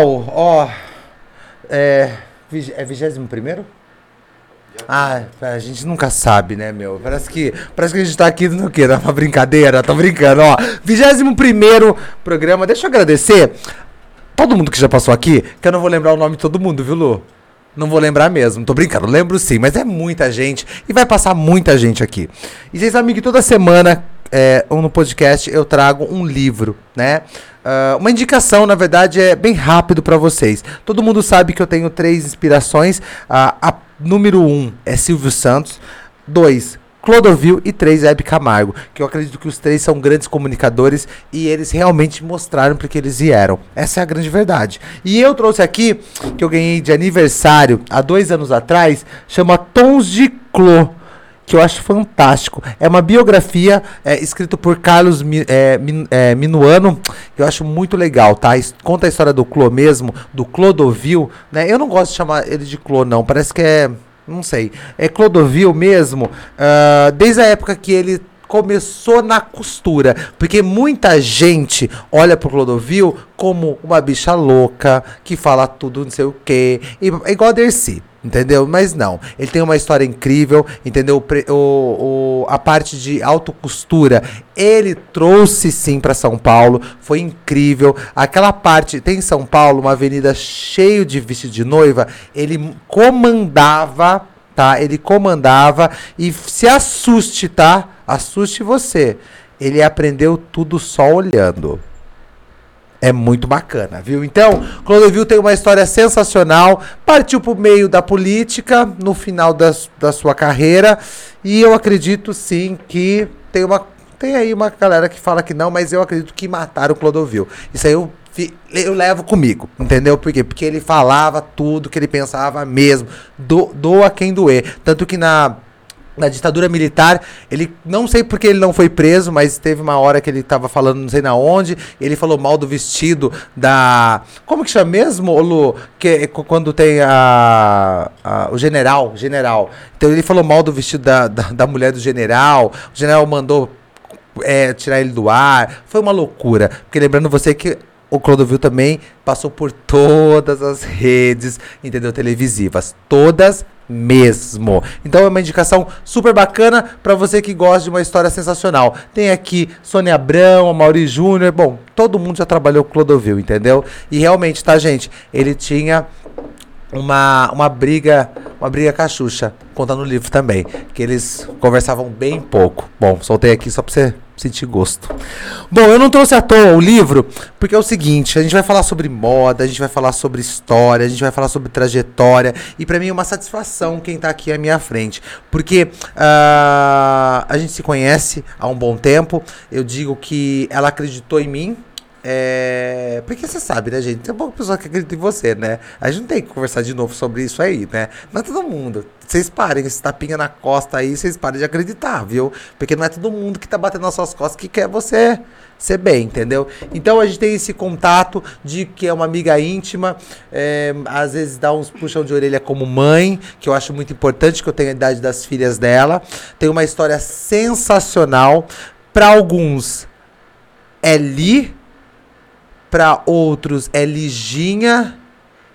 Uau! Ó. é. É 21 primeiro? Ah, a gente nunca sabe, né, meu? Parece que, parece que a gente tá aqui no quê? Numa brincadeira? Tô brincando, ó. 21 primeiro programa. Deixa eu agradecer todo mundo que já passou aqui, que eu não vou lembrar o nome de todo mundo, viu, Lu? Não vou lembrar mesmo, tô brincando, lembro sim, mas é muita gente e vai passar muita gente aqui. E vocês que toda semana é, ou no podcast eu trago um livro, né? Ah, uma indicação, na verdade, é bem rápido pra vocês. Todo mundo sabe que eu tenho três inspirações. Ah, a número um é Silvio Santos. Dois, Clodovil e três Hebe Camargo, que eu acredito que os três são grandes comunicadores e eles realmente mostraram porque eles vieram. Essa é a grande verdade. E eu trouxe aqui, que eu ganhei de aniversário há dois anos atrás, chama Tons de Clô que eu acho fantástico. É uma biografia é, escrita por Carlos Mi- é, Min- é, Minuano, que eu acho muito legal, tá? Conta a história do Clô mesmo, do Clodovil, né? Eu não gosto de chamar ele de Clô, não. Parece que é. Não sei. É Clodovil mesmo, ah, desde a época que ele começou na costura, porque muita gente olha pro Clodovil como uma bicha louca, que fala tudo não sei o quê, e, é igual a Dercy. Entendeu? Mas não. Ele tem uma história incrível, entendeu? O, o- a parte de autocostura, ele trouxe sim para São Paulo, foi incrível. Aquela parte, tem em São Paulo uma avenida cheio de vestido de noiva, ele comandava, tá? Ele comandava e se assuste, tá? Assuste você. Ele aprendeu tudo só olhando. É muito bacana, viu? Então, Clodovil tem uma história sensacional, partiu pro meio da política no final das, da sua carreira, e eu acredito sim que tem uma tem aí uma galera que fala que não, mas eu acredito que mataram o Clodovil. Isso aí eu, eu levo comigo, entendeu? Por quê? Porque ele falava tudo que ele pensava mesmo, do, doa quem doer. Tanto que na na ditadura militar, ele não sei porque ele não foi preso, mas teve uma hora que ele tava falando não sei na onde, ele falou mal do vestido da como que chama mesmo, Lu? que qu- quando tem a, a- o general, general. Então ele falou mal do vestido da, da, da mulher do general. O general mandou é, tirar ele do ar. Foi uma loucura. Porque lembrando você que o Clodovil também passou por todas as redes, entendeu? Televisivas. Todas mesmo. Então é uma indicação super bacana para você que gosta de uma história sensacional. Tem aqui Sônia Abrão, Mauri Júnior. Bom, todo mundo já trabalhou com Clodovil, entendeu? E realmente, tá, gente? Ele tinha uma, uma briga, uma briga com a Xuxa, conta no livro também, que eles conversavam bem pouco. Bom, soltei aqui só pra você sentir gosto. Bom, eu não trouxe à toa o livro, porque é o seguinte, a gente vai falar sobre moda, a gente vai falar sobre história, a gente vai falar sobre trajetória, e pra mim é uma satisfação quem tá aqui à minha frente, porque ah, a gente se conhece há um bom tempo, eu digo que ela acreditou em mim, é... Porque você sabe, né, gente? Tem uma pessoa que acredita em você, né? A gente não tem que conversar de novo sobre isso aí, né? Não é todo mundo. Vocês parem, esse tapinha na costa aí, vocês parem de acreditar, viu? Porque não é todo mundo que tá batendo nas suas costas que quer você ser bem, entendeu? Então a gente tem esse contato de que é uma amiga íntima, é, às vezes dá uns puxão de orelha como mãe, que eu acho muito importante, que eu tenho a idade das filhas dela. Tem uma história sensacional. Para alguns é para outros é Liginha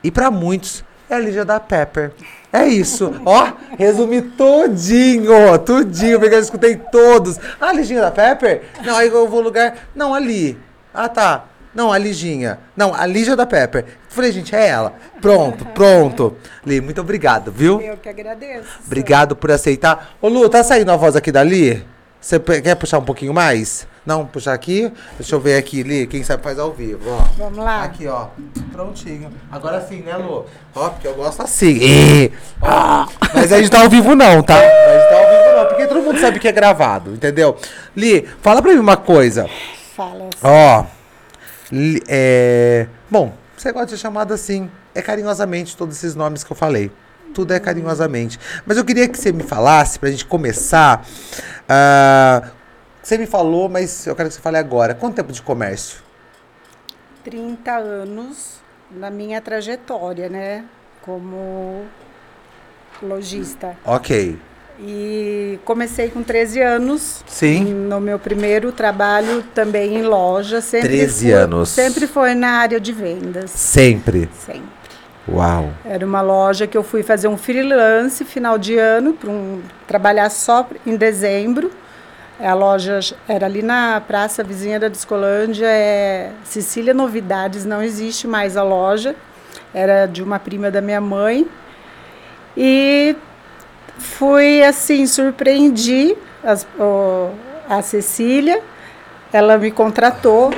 e para muitos é a Lígia da Pepper. É isso. Ó, resumi tudinho, tudinho, porque eu escutei todos. Ah, a Liginha da Pepper? Não, aí eu vou lugar. Não, ali. Ah, tá. Não, a Liginha. Não, a Lígia da Pepper. Falei, gente, é ela. Pronto, pronto. Li, muito obrigado, viu? Eu que agradeço. Obrigado por aceitar. Ô, Lu, tá saindo a voz aqui dali? Você quer puxar um pouquinho mais? Não, puxar aqui? Deixa eu ver aqui, Li. Quem sabe faz ao vivo, ó. Vamos lá. Aqui, ó. Prontinho. Agora sim, né, Lu? Ó, porque eu gosto assim. Ih, ó. Mas a gente tá ao vivo não, tá? A gente tá ao vivo não, porque todo mundo sabe que é gravado, entendeu? Li, fala pra mim uma coisa. Fala. Ó. Li- é... Bom, você gosta de ser chamado assim. É carinhosamente todos esses nomes que eu falei. Tudo é carinhosamente. Mas eu queria que você me falasse, pra gente começar. Ah, você me falou, mas eu quero que você fale agora. Quanto tempo de comércio? 30 anos na minha trajetória, né? Como lojista. Ok. E comecei com 13 anos. Sim. No meu primeiro trabalho também em loja. Sempre 13 foi- anos. Sempre foi na área de vendas. Sempre. Sempre. Uau. Era uma loja que eu fui fazer um freelance final de ano, para um, trabalhar só em dezembro. A loja era ali na praça vizinha da Discolândia, é Sicília Novidades, não existe mais a loja. Era de uma prima da minha mãe. E fui assim, surpreendi a Cecília. Ela me contratou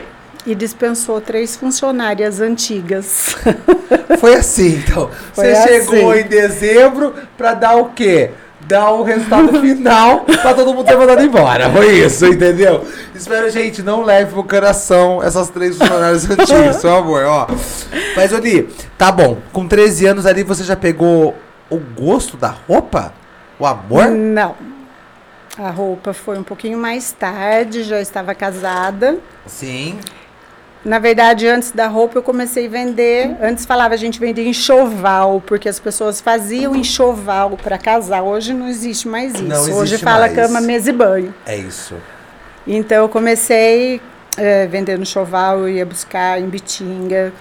e dispensou três funcionárias antigas. Foi assim, então. Foi Você chegou assim. em dezembro pra dar o quê? Dar o resultado final pra todo mundo ter mandado embora. Foi isso, entendeu? Espero, gente, não leve pro coração essas três funcionárias antigas, seu amor, ó. Mas, Oli, tá bom. Com 13 anos ali, você já pegou o gosto da roupa? O amor? Não. A roupa foi um pouquinho mais tarde, já estava casada. Sim. Na verdade, antes da roupa eu comecei a vender. Antes falava a gente vendia enxoval, porque as pessoas faziam enxoval para casar. Hoje não existe mais isso. Não Hoje existe fala mais. cama, mesa e banho. É isso. Então eu comecei eh, vendendo enxoval, eu ia buscar em Bitinga,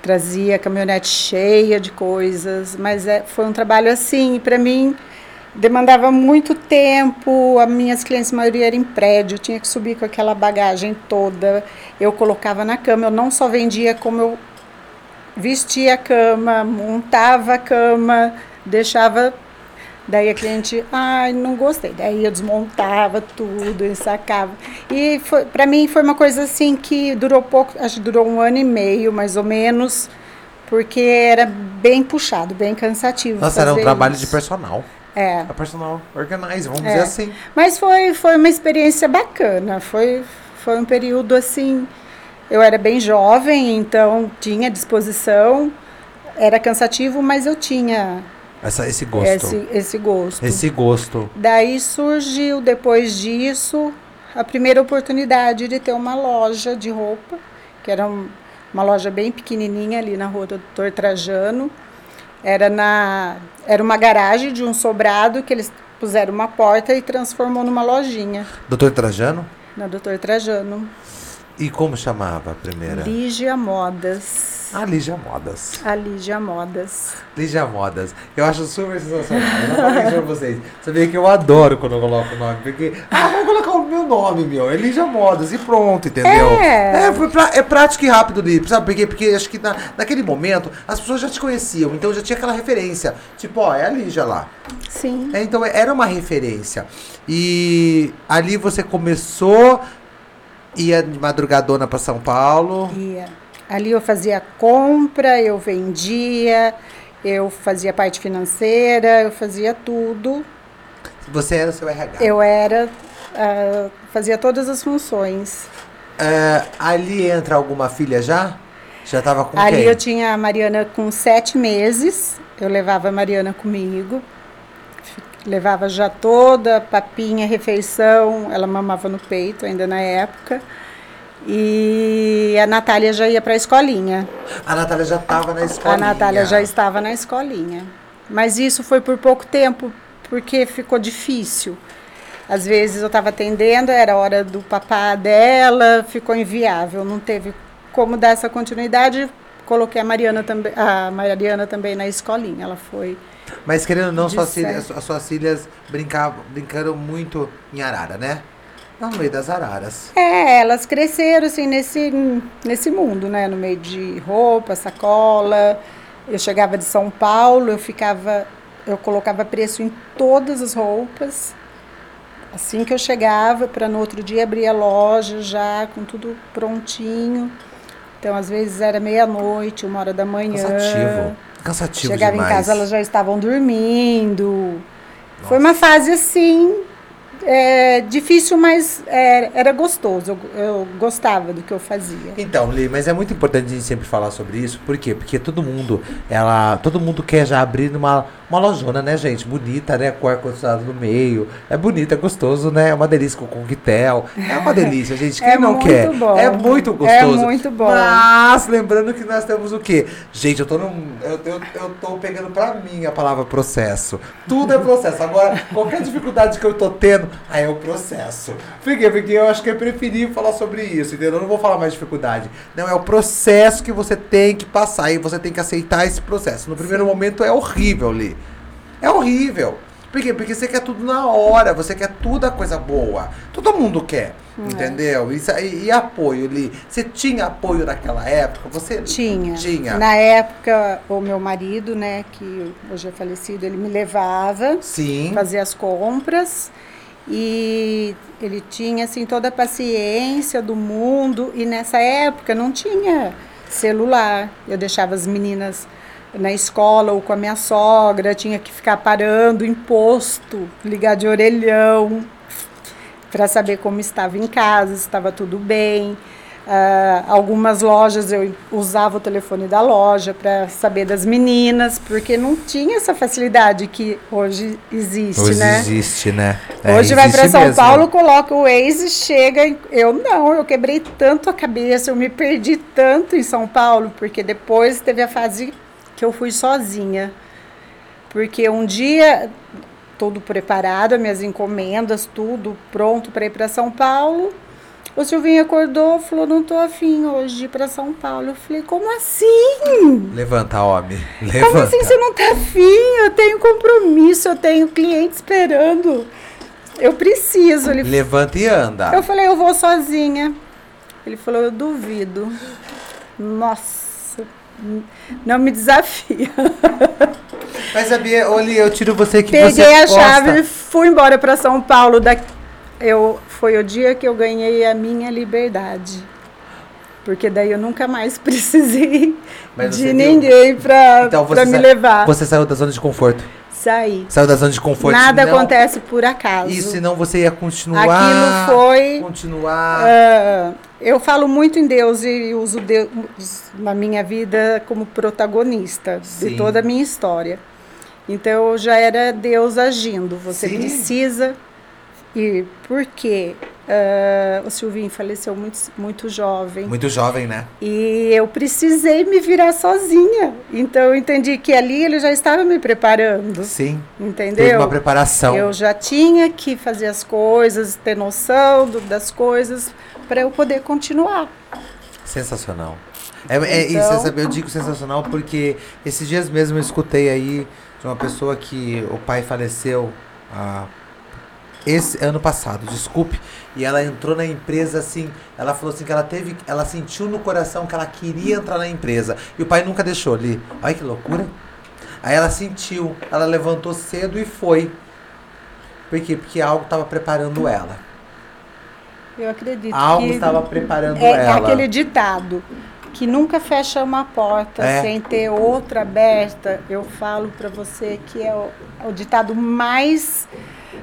trazia caminhonete cheia de coisas, mas é, foi um trabalho assim, para mim demandava muito tempo, as minhas clientes, a maioria era em prédio, tinha que subir com aquela bagagem toda, eu colocava na cama, eu não só vendia como eu vestia a cama, montava a cama, deixava Daí a cliente, ai, não gostei. Daí eu desmontava tudo, ensacava. E para mim foi uma coisa assim que durou pouco, acho que durou um ano e meio, mais ou menos, porque era bem puxado, bem cansativo. Nossa, era um trabalho isso. de personal. É. A personal organize, vamos É. dizer assim. Mas foi, foi uma experiência bacana. Foi, foi um período assim. Eu era bem jovem, então tinha disposição. Era cansativo, mas eu tinha Essa, esse gosto. esse, esse gosto. Esse gosto. Daí surgiu, depois disso, a primeira oportunidade de ter uma loja de roupa, que era um- uma loja bem pequenininha ali na rua do Doutor Trajano. Era, na, era uma garagem de um sobrado que eles puseram uma porta e transformou numa lojinha, Doutor Trajano? na Doutor Trajano. E como chamava a primeira? Lígia Modas. Ah, Lígia Modas. A Lígia Modas. Lígia Modas. Eu acho super sensacional. Eu já falei isso pra vocês. Sabia que eu adoro quando eu coloco o nome. Porque, ah, vou colocar o meu nome, meu. É Lígia Modas. E pronto, entendeu? É. É, foi pra- é prático e rápido ali. Sabe por quê? Porque acho que na, naquele momento as pessoas já te conheciam. Então já tinha aquela referência. Tipo, ó, é a Lígia lá. Sim. É, então era uma referência. E ali você começou, ia de madrugadona pra São Paulo. Ia. Ali eu fazia compra, eu vendia, eu fazia parte financeira, eu fazia tudo. Você era o seu RH. Eu era, ah, fazia todas as funções. É, ali entra alguma filha já? Já tava com Ali quem? eu tinha a Mariana com sete meses, eu levava a Mariana comigo, levava já toda, papinha, refeição, ela mamava no peito ainda na época. E a Natália já ia para a escolinha. A Natália já tava na escola. A Natália já estava na escolinha. Mas isso foi por pouco tempo, porque ficou difícil. Às vezes eu estava atendendo, era hora do papá dela, ficou inviável, não teve como dar essa continuidade. Coloquei a Mariana também, a Mariana também na escolinha. Ela foi. Mas querendo ou não, suas filhas, as suas filhas brincavam, brincaram muito em arara, né? No meio das araras. É, elas cresceram assim nesse, nesse mundo, né? No meio de roupa, sacola. Eu chegava de São Paulo, eu ficava, eu colocava preço em todas as roupas. Assim que eu chegava, para no outro dia abrir a loja já com tudo prontinho. Então, às vezes era meia-noite, uma hora da manhã. Cansativo. Cansativo Chegava demais. em casa, elas já estavam dormindo. Foi uma fase assim, é, difícil, mas é, era gostoso. Eu, eu gostava do que eu fazia. Então, Li, mas é muito importante a gente sempre falar sobre isso. Por quê? Porque todo mundo, ela, todo mundo quer já abrir numa Uma lojona, né, gente? Bonita, né? Com ar-condicionado no meio. É bonito, é gostoso, né? É uma delícia com coquetel. É uma delícia, gente. Quem É não quer? bom. É muito É gostoso. muito bom. Mas, lembrando que nós temos o quê? Gente, eu tô num. Eu, eu, eu tô pegando pra mim a palavra processo. Tudo é processo. Agora, qualquer dificuldade que eu tô tendo, aí é o processo. Quê? Porque eu acho que é preferível falar sobre isso, entendeu? Eu não vou falar mais dificuldade. Não, é o processo que você tem que passar e você tem que aceitar esse processo. No primeiro momento é horrível, Li. É horrível. Por quê? Porque você quer tudo na hora, você quer tudo a coisa boa. Todo mundo quer, entendeu? Isso, e, e apoio, Li? Você tinha apoio naquela época? Você Tinha. Tinha. Na época, o meu marido, né, que hoje é falecido, ele me levava, Sim. fazia as compras e ele tinha assim toda a paciência do mundo e nessa época não tinha celular. Eu deixava as meninas na escola ou com a minha sogra, tinha que ficar parando em posto, ligar de orelhão para saber como estava em casa, se estava tudo bem. Ah, algumas lojas eu usava o telefone da loja para saber das meninas, porque não tinha essa facilidade que hoje existe, Hoje né? existe, né? É, Hoje vai para existe São mesmo. Paulo, coloca o Waze, chega. Eu não, eu quebrei tanto a cabeça, eu me perdi tanto em São Paulo, porque depois teve a fase que eu fui sozinha. Porque um dia, tudo preparado, as minhas encomendas, tudo pronto para ir para São Paulo. O Silvinho acordou, falou: Não tô afim hoje de ir para São Paulo. Eu falei: Como assim? Levanta, homem. Como Levanta. assim você não tá afim? Eu tenho compromisso, eu tenho cliente esperando. Eu preciso. Ele, Levanta e anda. eu falei, eu vou sozinha. Ele falou, eu duvido. Nossa, não me desafia. Mas sabia, Oli, eu tiro você que Peguei você a gosta. chave e fui embora para São Paulo. Da... Eu, foi o dia que eu ganhei a minha liberdade. Porque daí eu nunca mais precisei de ninguém para Então me levar. Você saiu da zona de conforto. Saí. Saiu da zona de conforto. Nada senão- acontece por acaso. E senão você ia continuar. Aquilo foi. Continuar. ah, eu falo muito em Deus e uso Deus na minha vida como protagonista Sim. de toda a minha história. Então já era Deus agindo. Você Sim. precisa. E por quê? Ah, o Silvinho faleceu muito, muito jovem. Muito jovem, né? E eu precisei me virar sozinha. Então eu entendi que ali ele já estava me preparando. Sim. Entendeu? Teve uma preparação. Eu já tinha que fazer as coisas, ter noção do- das coisas para eu poder continuar. Sensacional. É, é isso, Então- sabe, eu digo sensacional porque esses dias mesmo eu escutei aí de uma pessoa que o pai faleceu ah, esse ano passado, desculpe, e ela entrou na empresa assim, ela falou assim que ela teve, ela sentiu no coração que ela queria entrar na empresa e o pai nunca deixou ali. Olha que loucura. Aí ela sentiu, ela levantou cedo e foi. Por quê? Porque algo estava preparando ela. Eu acredito Algo estava preparando é ela. aquele ditado que nunca fecha uma porta É. sem ter outra aberta. Eu falo para você que é o, o ditado mais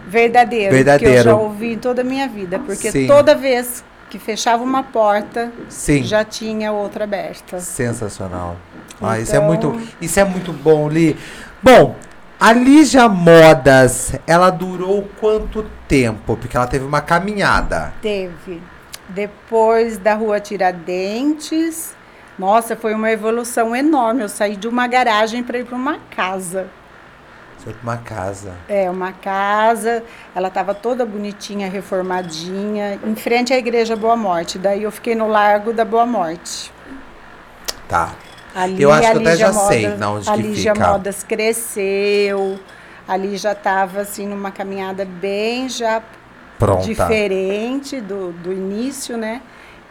verdadeiro, que eu Verdadeiro. já ouvi em toda a minha vida, porque Sim. toda vez que fechava uma porta, Sim. já tinha outra aberta. Sensacional. Ah, isso é Então- muito, isso é muito bom, Li. Bom, a Lígia Modas, ela durou quanto tempo? Porque ela teve uma caminhada. Teve. Depois da rua Tiradentes, nossa, foi uma evolução enorme. Eu saí de uma garagem para ir para uma casa. Uma casa. É, uma casa, ela estava toda bonitinha, reformadinha, em frente à Igreja Boa Morte. Daí eu fiquei no Largo da Boa Morte. Tá. Ali, Eu acho que eu até já sei na onde a que Lígia fica. Modas cresceu, ali já estava assim numa caminhada bem já Pronta. diferente do, do início, né?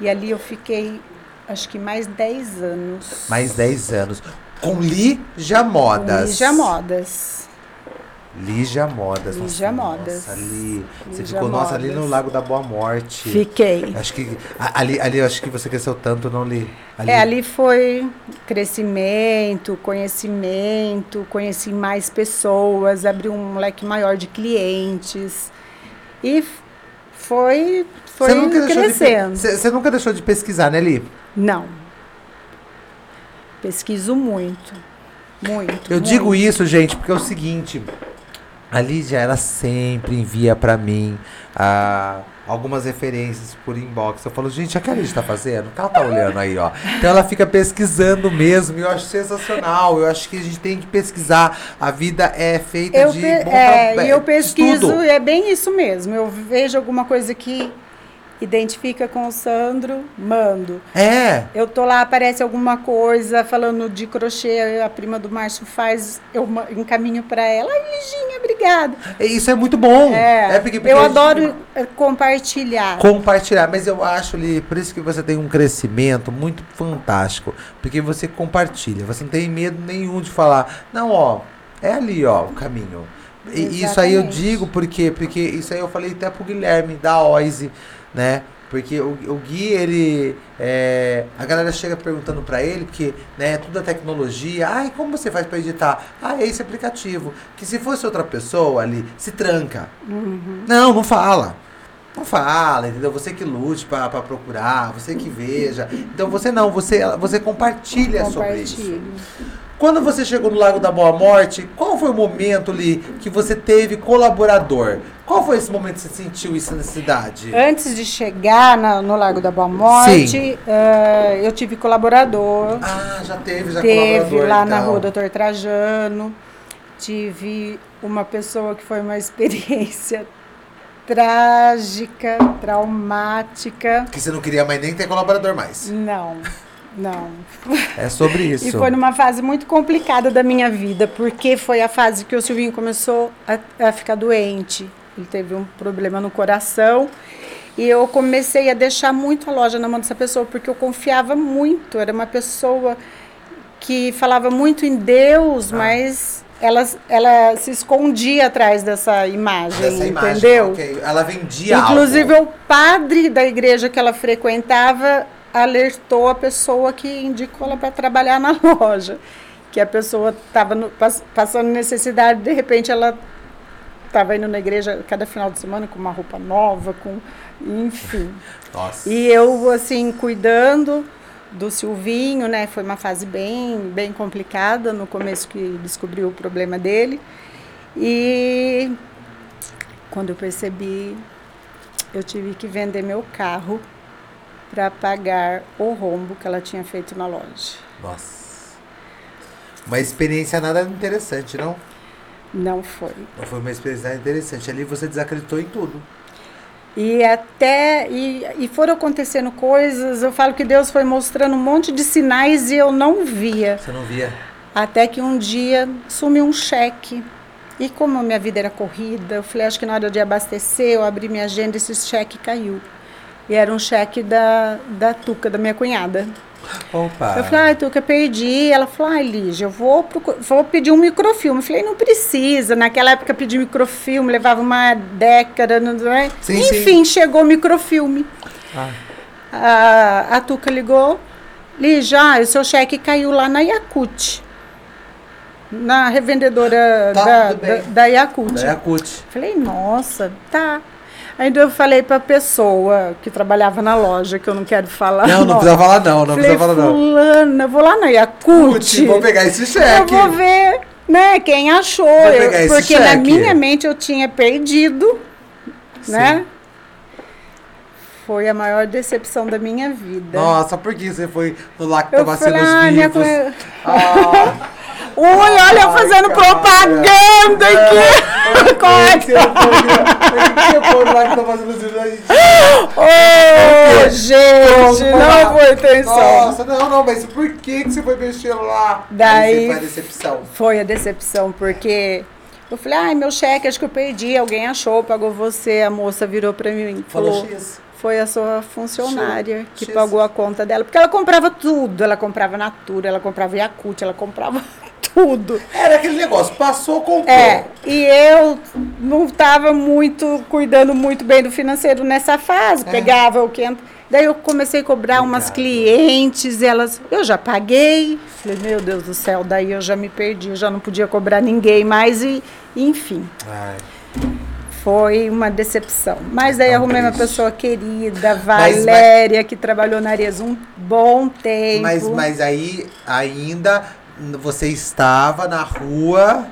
E ali eu fiquei, acho que mais 10 anos. Mais 10 anos. Com Lígia Modas. Lígia Modas. Lígia Modas. Lígia nossa, Modas. Nossa, ali. Você Lígia ficou, nossa, ali no Modas. Lago da Boa Morte. Fiquei. Acho que. Ali, ali acho que você cresceu tanto, não li. Ali, É, ali foi crescimento, conhecimento, conheci mais pessoas, abri um leque maior de clientes. E foi, foi Você deixou de crescendo. Você você nunca deixou de pesquisar, né, Li? Não. Pesquiso muito. Muito. Eu muito. digo isso, gente, porque é o seguinte. A Lídia, ela sempre envia pra mim ah, algumas referências por inbox. Eu falo, gente, o que a Lídia tá fazendo? O que ela tá olhando aí, ó? Então ela fica pesquisando mesmo. E eu acho sensacional. Eu acho que a gente tem que pesquisar. A vida é feita Eu, de bom é, e eu pesquiso e é bem isso mesmo. Eu vejo alguma coisa que identifica com o Sandro, mando. É. Eu tô lá, aparece alguma coisa falando de crochê, a prima do Márcio faz, eu encaminho para ela. Ai, Liginha, obrigada. Isso é muito bom. É, porque, porque eu a gente- adoro é, compartilhar. compartilhar. Mas eu acho ali, por isso que você tem um crescimento muito fantástico. Porque você compartilha. Você não tem medo nenhum de falar, não, ó, é ali, ó, o caminho. E isso aí eu digo porque, porque isso aí eu falei até pro Guilherme da Oise, né? Porque o, o Gui, ele. é, a galera chega perguntando pra ele, porque né, tudo é tecnologia. Ai, como você faz pra editar? Ah, é esse aplicativo. Que se fosse outra pessoa ali, se tranca. Uhum. Não, não fala. Não fala, entendeu? Você que lute pra procurar, você que veja. Então você não, você, você compartilha sobre isso. Quando você chegou no Lago da Boa Morte, qual foi o momento ali que você teve colaborador? Qual foi esse momento que você sentiu isso na cidade? Antes de chegar na- no Lago da Boa Morte, eh, eu tive colaborador. Ah, já teve, já Teve colaborador. lá na então. rua Doutor Trajano. Tive uma pessoa que foi uma experiência trágica, traumática. Que você não queria mais nem ter colaborador mais. Não, não. É sobre isso. E foi numa fase muito complicada da minha vida, porque foi a fase que o Silvinho começou a, a ficar doente. Ele teve um problema no coração. E eu comecei a deixar muito a loja na mão dessa pessoa, porque eu confiava muito. Era uma pessoa que falava muito em Deus, Ah. mas ela, ela se escondia atrás dessa imagem, Dessa imagem, entendeu? ok. Ela vendia Inclusive, algo. o padre da igreja que ela frequentava alertou a pessoa que indicou ela para trabalhar na loja. Que a pessoa estava passando necessidade, de repente ela estava indo na igreja cada final de semana com uma roupa nova, com enfim. Nossa. E eu, assim, cuidando do Silvinho, né? Foi uma fase bem, bem complicada no começo que descobri o problema dele. E quando eu percebi, eu tive que vender meu carro para pagar o rombo que ela tinha feito na loja. Nossa. Uma experiência nada interessante, não? Não foi. Não foi uma experiência nada interessante. Ali você desacreditou em tudo. E até e, e foram acontecendo coisas, eu falo que Deus foi mostrando um monte de sinais e eu não via. Você não via? Até que um dia sumiu um cheque. E como a minha vida era corrida, eu falei, acho que na hora de abastecer, eu abri minha agenda e esse cheque caiu. E era um cheque da, da Tuca, da minha cunhada. Opa. Eu falei, ai, Tuca, perdi. Ela falou, ai, Lígia, eu vou, vou pedir um microfilme. Eu falei, não precisa. Naquela época, pedir microfilme levava uma década, não é? Sim, Enfim, chegou o microfilme. Ah. A, a Tuca ligou. Lígia, ah, o seu cheque caiu lá na Yakut. Na revendedora Tá, da, da, da Yakult. Da Yakut. Falei, nossa, tá. Ainda eu falei pra pessoa que trabalhava na loja, que eu não quero falar. Não, não precisa falar não, não Falei, precisa falar não. fulana, eu vou lá na Putz, Yakult. vou pegar esse Eu cheque. vou ver, né, quem achou. Vou Eu- pegar esse porque na cheque. minha mente eu tinha perdido, né? Foi a maior decepção da minha vida. Nossa, por que você foi no lá que eu tava falei, sendo ah, os minha vivos? cunhada- Ah, Ui, olha eu fazendo cara. propaganda aqui. que você foi- por que no lá que tava fazendo os vivos? A gente- Ô, gente, não foi intenção. Nossa, não, não, mas por que, que você foi mexer lá? Daí- foi a decepção. Foi a decepção, porque eu falei, ai, meu cheque, acho que eu perdi, alguém achou, pagou você. A moça virou pra mim e Falou X. foi a sua funcionária que pagou a conta dela. Porque ela comprava tudo, ela comprava Natura, ela comprava Yakult, ela comprava tudo. Era aquele negócio, passou, comprou. É, e eu não estava muito, cuidando muito bem do financeiro nessa fase, É. pegava o que. Daí eu comecei a cobrar umas clientes, elas, eu já paguei. Falei, meu Deus do céu, daí eu já me perdi, eu já não podia cobrar ninguém mais, e enfim, Ai, foi uma decepção. Mas daí tão arrumei uma pessoa querida, Mas- Valéria, que trabalhou na Arezzo um bom tempo. mas, mas aí, ainda, você estava na rua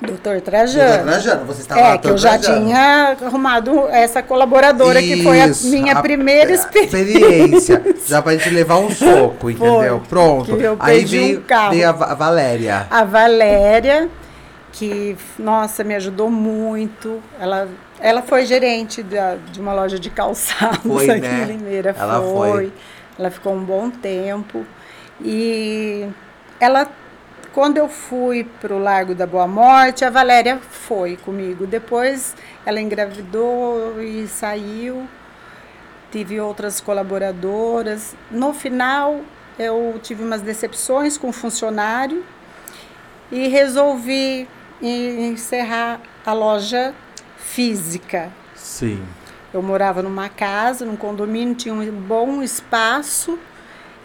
Doutor Trajano. Doutor Trajano, você estava É, que eu já Trajano. tinha arrumado essa colaboradora, que foi a Isso, minha a- primeira a experiência. experiência. Já pra gente levar um soco, entendeu? Pronto. que eu Aí perdi um veio, veio a a Valéria. A Valéria, que, nossa, me ajudou muito. Ela, ela foi gerente da- de uma loja de calçados Foi, aqui né? em Limeira. Ela foi. Ela ficou um bom tempo. E ela, quando eu fui para o Largo da Boa Morte, a Valéria foi comigo. Depois ela engravidou e saiu. Tive outras colaboradoras. No final, eu tive umas decepções com o funcionário e resolvi encerrar a loja física. Sim. Eu morava numa casa, num condomínio, tinha um bom espaço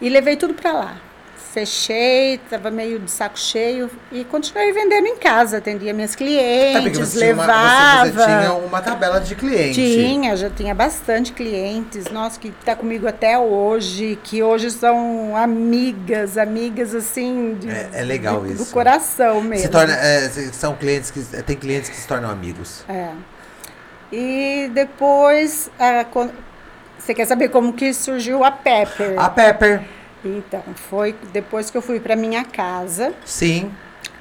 e levei tudo para lá. Fechei, estava meio de saco cheio e continuei vendendo em casa. Atendia minhas clientes, você tinha, uma, levava. você, você tinha uma tabela de cliente. Tinha, já tinha bastante clientes, nossa, que está comigo até hoje, que hoje são amigas, amigas assim, de- É- é legal de- do isso. coração mesmo. Se torna, é, são clientes que tem clientes que se tornam amigos. É. E depois, a con- você quer saber como que surgiu a Pepper? A Pepper, Então, foi depois que eu fui para minha casa, sim.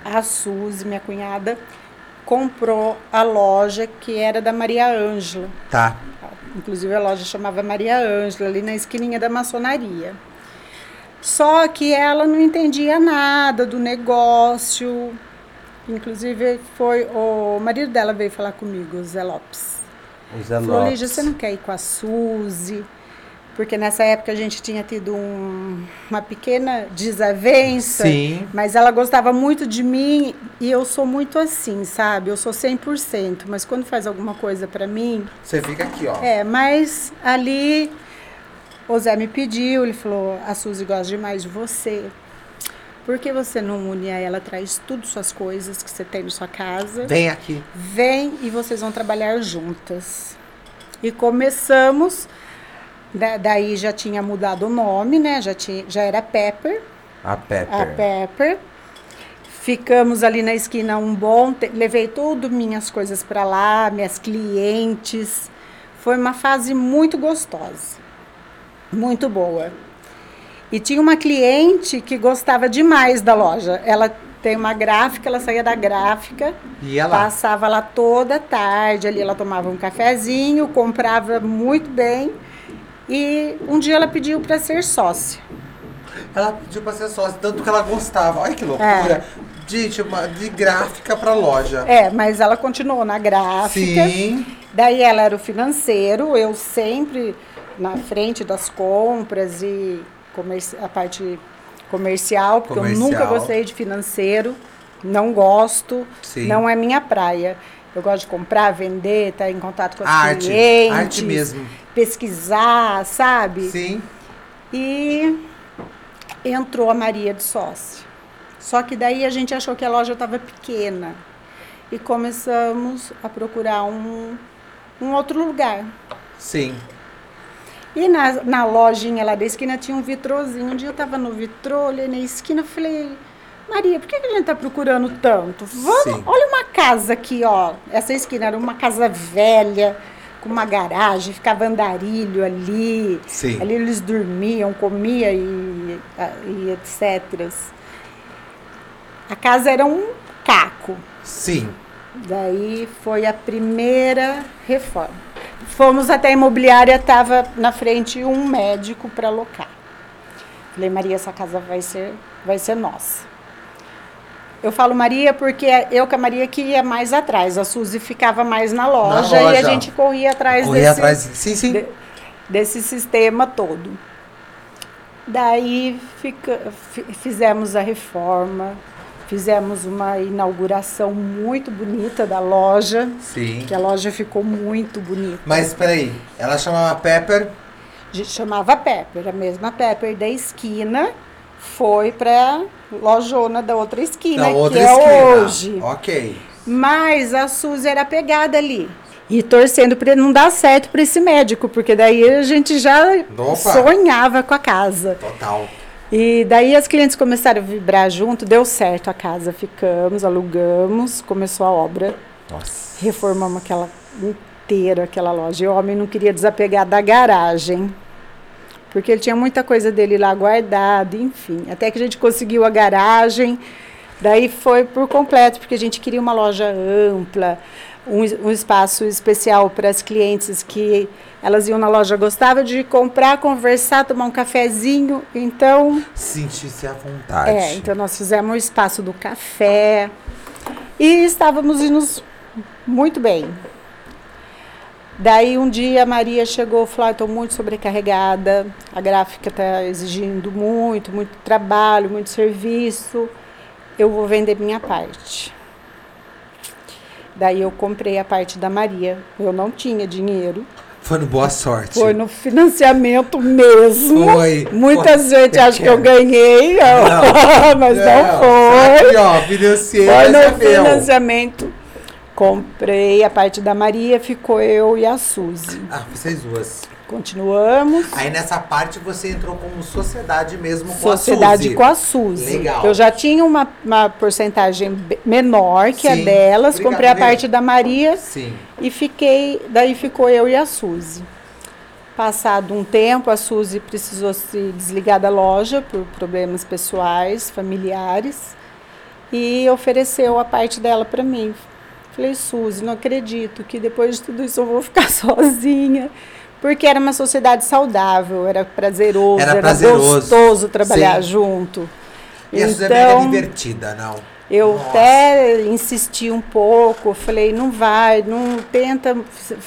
a Suzy, minha cunhada, comprou a loja que era da Maria Ângela. Tá. Inclusive a loja chamava Maria Ângela, ali na esquininha da maçonaria. Só que ela não entendia nada do negócio. Inclusive foi o marido dela veio falar comigo, o Zé Lopes. O Zé Falou, Lopes. Lígia, você não quer ir com a Suzy? Porque nessa época a gente tinha tido um- uma pequena desavença. Sim. Mas ela gostava muito de mim e eu sou muito assim, sabe? Eu sou 100%, mas quando faz alguma coisa pra mim, Você fica aqui, ó. é, mas ali o Zé me pediu, ele falou, a Suzy gosta demais de você. Por que você não une a ela, traz tudo suas coisas que você tem na sua casa? Vem aqui. Vem e vocês vão trabalhar juntas. E começamos, da- daí já tinha mudado o nome, né? Já, tinha, já era Pepper, A Pepper. a Pepper. Ficamos ali na esquina um bom tempo. Levei tudo minhas coisas para lá, minhas clientes. Foi uma fase muito gostosa. Muito boa. E tinha uma cliente que gostava demais da loja. Ela tem uma gráfica, ela saía da gráfica, lá. passava lá toda tarde, ali ela tomava um cafezinho, comprava muito bem. E um dia ela pediu para ser sócia. Ela pediu pra ser sócia, tanto que ela gostava. Olha que É. loucura. Gente, uma, de gráfica pra loja. É, mas ela continuou na gráfica. Sim. Daí ela era o financeiro, eu sempre na frente das compras e a parte comercial, porque eu Comercial. nunca gostei de financeiro, não gosto, Sim. não é minha praia. Eu gosto de comprar, vender, estar em contato com as Arte. clientes, Arte mesmo. pesquisar, sabe? Sim. E entrou a Maria de sócia. Só que daí a gente achou que a loja estava pequena e começamos a procurar um, um outro lugar. Sim. E na, na lojinha lá da esquina tinha um vitrozinho. Um dia eu estava no vitrô, olhei na esquina e falei, Maria, por que, que a gente está procurando tanto? Vamos, Sim. olha uma casa aqui, ó. Essa esquina era uma casa velha, com uma garagem, ficava andarilho ali. Sim. Ali eles dormiam, comiam e, e etc. A casa era um caco. Sim. Daí foi a primeira reforma. Fomos até a imobiliária, estava na frente um médico para alocar. Falei, Maria, essa casa vai ser, vai ser nossa. Eu falo Maria porque eu com a Maria que ia mais atrás. A Suzy ficava mais na loja, e loja. a gente corria atrás Correr desse, atrás. Sim, sim. de- desse sistema todo. Daí fica, fi- fizemos a reforma, fizemos uma inauguração muito bonita da loja, Sim. que a loja ficou muito bonita. Mas peraí, ela chamava Pepper. A gente chamava Pepper, a mesma Pepper da esquina foi para lojona da outra esquina, Da outra que é esquina. hoje. Ok. Mas a Suzy era pegada ali. E torcendo para não dar certo para esse médico, porque daí a gente já Opa. sonhava com a casa. Total. E daí as clientes começaram a vibrar junto, deu certo a casa, ficamos, alugamos, começou a obra, Nossa. reformamos aquela inteira aquela loja. E o homem não queria desapegar da garagem, porque ele tinha muita coisa dele lá guardada, enfim. Até que a gente conseguiu a garagem, daí foi por completo, porque a gente queria uma loja ampla, um, um espaço especial para as clientes que elas iam na loja, gostavam de comprar, conversar, tomar um cafezinho. Então, Sentir-se à vontade. é, então nós fizemos o espaço do café e estávamos indo muito bem. Daí um dia a Maria chegou e falou: estou muito sobrecarregada, a gráfica está exigindo muito, muito trabalho, muito serviço, eu vou vender minha parte. Daí eu comprei a parte da Maria. Eu não tinha dinheiro. Foi no Boa Sorte. Foi no financiamento mesmo. Foi. Muitas Foi. Eu acha que eu quero. ganhei, mas não, Aqui, foi. ó, financiei, Foi no é meu. Comprei a parte da Maria, ficou eu e a Suzy. Ah, vocês duas. Continuamos. Aí nessa parte você entrou como sociedade mesmo com Sociedade a Suzy. com a Suzy. Legal. Eu já tinha uma, uma porcentagem menor que a Sim. delas. Obrigado, comprei a Rê. parte da Maria Sim. e fiquei. Daí ficou eu e a Suzy. Passado um tempo, a Suzy precisou se desligar da loja por problemas pessoais, familiares, e ofereceu a parte dela para mim. Falei, Suzy, não acredito que depois de tudo isso eu vou ficar sozinha. Porque era uma sociedade saudável, era prazeroso, Era era, prazeroso. gostoso trabalhar Sim. junto. E a Suzy é mega Então, divertida, não? eu Nossa. até insisti um pouco, falei, não vai, não tenta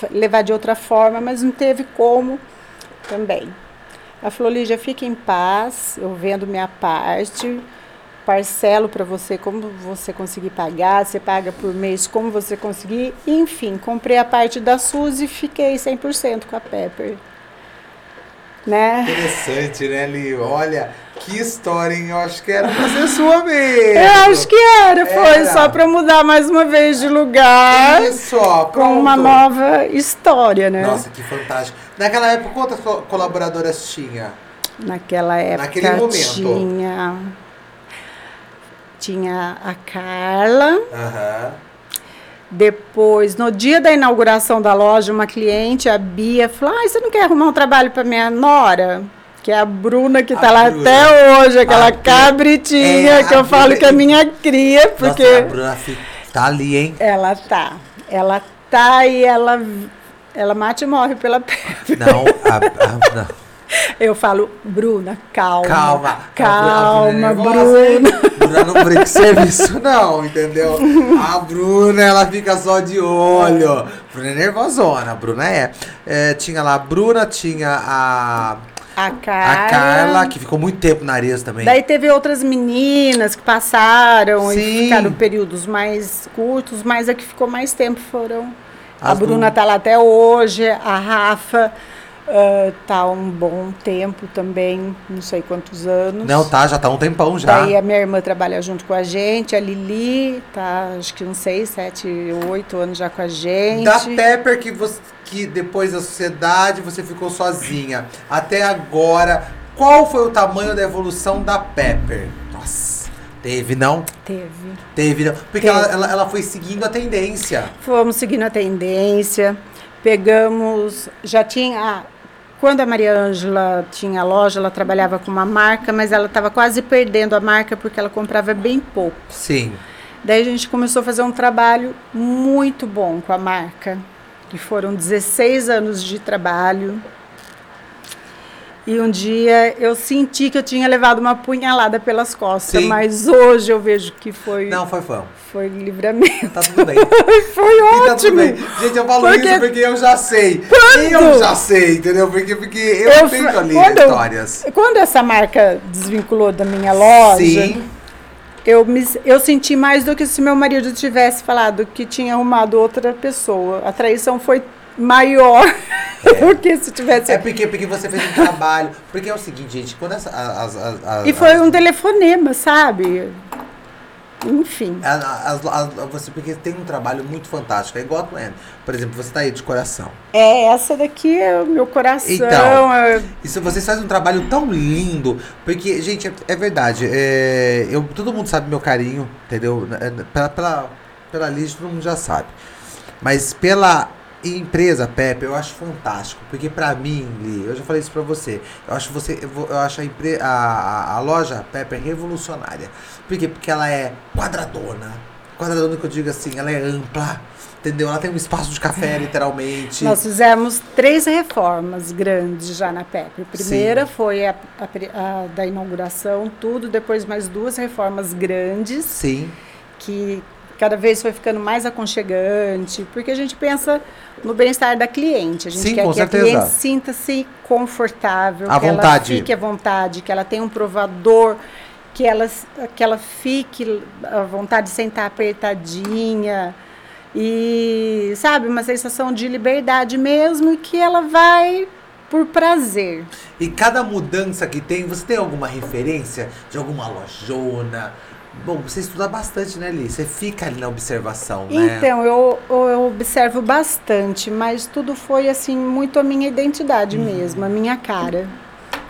levar de outra forma, mas não teve como também. Ela falou, Lígia, fique em paz, eu vendo minha parte, parcelo para você como você conseguir pagar, você paga por mês como você conseguir. Enfim, comprei a parte da Suzy e fiquei 100% com a Pepper. Né? Interessante, né, Li? Olha, que história, hein? Eu acho que era pra ser sua mesmo. Eu acho que era, foi Era. só para mudar mais uma vez de lugar. Isso, ó, com uma nova história, né? Nossa, que fantástico. Naquela época, quantas co- colaboradoras tinha? Naquela época Naquele momento. tinha tinha a Carla. Aham. Depois, no dia da inauguração da loja, uma cliente, a Bia, falou: ah, você não quer arrumar um trabalho para minha nora? Que é a Bruna, que A tá lá Bruna. até hoje, aquela A cabritinha É, que eu falo Bruna- que é minha cria, porque Nossa, a Bruna tá ali, hein? ela tá. Ela tá e ela, ela mate e morre pela Pepe. Não, a, a- não. Eu falo, Bruna, calma. Calma. Calma, A Bruna. Bruna. Bruna não brinca de serviço, não, entendeu? A Bruna, ela fica só de olho. Bruna é nervosona, a Bruna é. É, Tinha lá a Bruna, tinha a, A Carla. a Carla, que ficou muito tempo na Areias também. Daí teve outras meninas que passaram Sim. e ficaram períodos mais curtos, mas a que ficou mais tempo foram. a As Bruna do- tá lá até hoje, a Rafa ah, tá um bom tempo também, não sei quantos anos. Não, tá, já tá um tempão já. Daí a minha irmã trabalha junto com a gente, a Lili tá acho que uns seis, sete, oito anos já com a gente. Da Pepper que, você, que depois da sociedade você ficou sozinha. Até agora, qual foi o tamanho da evolução da Pepper? Nossa, teve não? Teve. Teve não. Porque Teve. ela, ela, ela foi seguindo a tendência. Fomos seguindo a tendência, pegamos, já tinha, ah, quando a Maria Ângela tinha loja, ela trabalhava com uma marca, mas ela estava quase perdendo a marca porque ela comprava bem pouco. Sim. Daí a gente começou a fazer um trabalho muito bom com a marca, que foram 16 anos de trabalho. E um dia eu senti que eu tinha levado uma punhalada pelas costas, Sim. mas hoje eu vejo que foi, Não, foi fã. foi livramento. Tá tudo bem. Foi tá ótimo. bem. Gente, eu falo Porque- isso porque eu já sei. Quando? Eu já sei, entendeu? Porque, porque eu, Eu tento fa- ali quando eu- histórias. Quando essa marca desvinculou da minha loja, Sim. eu, me, eu senti mais do que se meu marido tivesse falado que tinha arrumado outra pessoa. A traição foi maior do que se tivesse. É porque, porque você fez um trabalho. Porque é o seguinte, gente, quando essa, as, as, as- E foi um telefonema, sabe? enfim. Você, porque tem um trabalho muito fantástico. É igual a Glenn. Por exemplo, você tá aí de coração. É, essa daqui é o meu coração. Então. é- Isso, vocês fazem um trabalho tão lindo, porque, gente, é, é verdade. é, eu, todo mundo sabe meu carinho, entendeu? É, Pela, pela, pela Liz, todo mundo já sabe. Mas pela empresa Pepe, eu acho fantástico. Porque pra mim, Li, eu já falei isso pra você. Eu acho você, eu, acho a, empre, a, a, loja Pepe revolucionária. Por quê? Porque ela é quadradona. Quadradona que eu digo assim, ela é ampla. Entendeu? Ela tem um espaço de café, literalmente. Nós fizemos três reformas grandes já na PEP. A primeira foi a, a a da inauguração, tudo, depois mais duas reformas grandes, Sim. que cada vez foi ficando mais aconchegante, porque a gente pensa no bem-estar da cliente. A gente Sim, quer que certeza. a cliente sinta-se confortável, À que ela vontade. fique à vontade, que ela tenha um provador, que ela, que ela fique à vontade sem estar apertadinha. E, sabe, uma sensação de liberdade mesmo e que ela vai por prazer. E cada mudança que tem, você tem alguma referência de alguma lojona? Bom, você estuda bastante, né, Li? Você fica ali na observação, né? Então, eu, eu observo bastante, mas tudo foi, assim, muito a minha identidade Uhum. mesmo, a minha cara.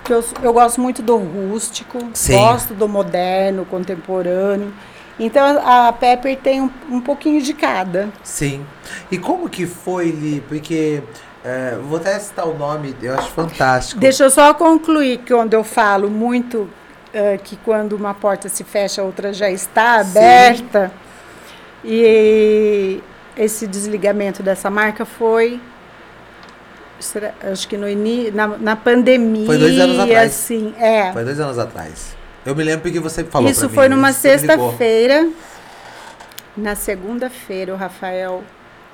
Que eu, eu gosto muito do rústico, Sim. gosto do moderno, contemporâneo. Então, a Pepper tem um, um pouquinho de cada. Sim. E como que foi, Li? Porque, é, vou até citar o nome, eu acho fantástico. Deixa eu só concluir que quando eu falo muito eh, que quando uma porta se fecha, a outra já está Sim. aberta. E esse desligamento dessa marca foi. será- Acho que no ini, na, na pandemia. Foi dois anos atrás. Assim, é. Foi dois anos atrás. Eu me lembro porque você falou Isso pra mim, foi numa sexta-feira. Na segunda-feira, o Rafael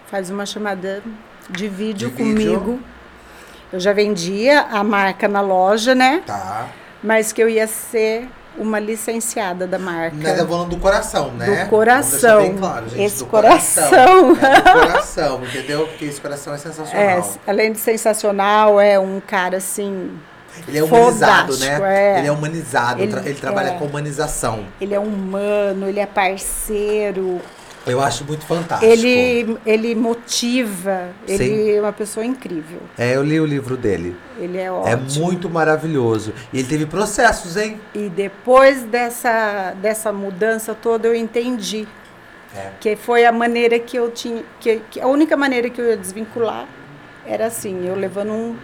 faz uma chamada de vídeo De vídeo. comigo. Eu já vendia a marca na loja, né? Tá. Mas que eu ia ser uma licenciada da marca. É falando do coração, né? Do coração. Bem claro, gente. Esse do coração. É do coração, entendeu? Porque esse coração é sensacional. É, além de sensacional, é um cara assim. Ele é humanizado, né? É. Ele é humanizado, Ele- ele, trabalha é. com humanização. Ele é humano, ele é parceiro, Eu acho muito fantástico. ele, ele motiva, ele Sim. é uma pessoa incrível. É, eu li o livro dele. Ele é É ótimo. muito maravilhoso. E ele teve processos, hein? E depois dessa, dessa mudança toda, eu entendi É. que foi a maneira que eu tinha. Que, que a única maneira que eu ia desvincular era assim, eu levando um,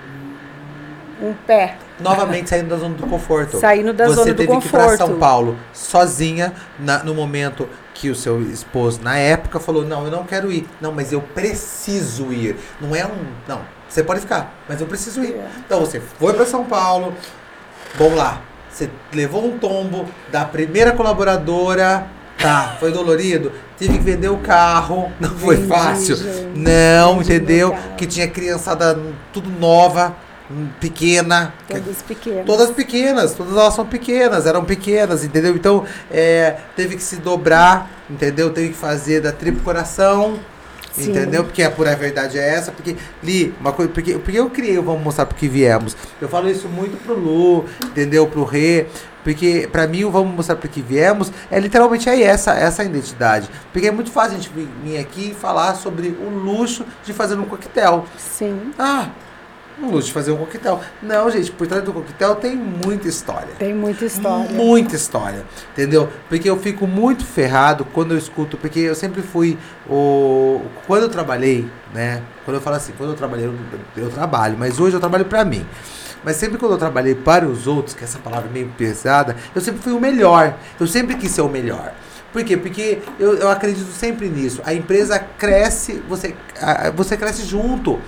um pé. Novamente saindo da zona do conforto. Saindo da Você zona do teve que ir conforto. São Paulo sozinha na- no momento que o seu esposo, na época, falou: Não, eu não quero ir. Não, mas eu preciso ir. Não é um. Não, você pode ficar, mas eu preciso ir. É. Então você foi pra São Paulo. Vamos lá. Você levou um tombo da primeira colaboradora. Tá, foi dolorido. Tive que vender o carro. Não foi fácil. Não, entendeu? Que tinha criançada tudo nova, pequena. Todas pequenas. Todas pequenas, todas elas são pequenas, eram pequenas, entendeu? Então, é, teve que se dobrar, entendeu? Teve que fazer da tribo coração, Sim. entendeu? Porque a pura verdade é essa, porque, Li, uma coisa, porque, porque eu criei o Vamos Mostrar Porque Viemos. Eu falo isso muito pro Lu, entendeu? Pro Rê, porque pra mim o Vamos Mostrar Porque Viemos é literalmente aí essa, essa identidade. Porque é muito fácil a gente vir- vir aqui e falar sobre o luxo de fazer um coquetel. Sim, Ah, um luxo de fazer um coquetel. Não, gente, por trás do coquetel tem muita história. tem muita história. Muita história, entendeu? Porque eu fico muito ferrado quando eu escuto, porque eu sempre fui o. Quando eu trabalhei, né? Quando eu falo assim, quando eu trabalhei, eu, eu trabalho, mas hoje eu trabalho pra mim. Mas sempre quando eu trabalhei para os outros, que essa palavra é meio pesada, eu sempre fui o melhor. Eu sempre quis ser o melhor. Por quê? Porque eu, eu acredito sempre nisso. A empresa cresce, você, você cresce junto.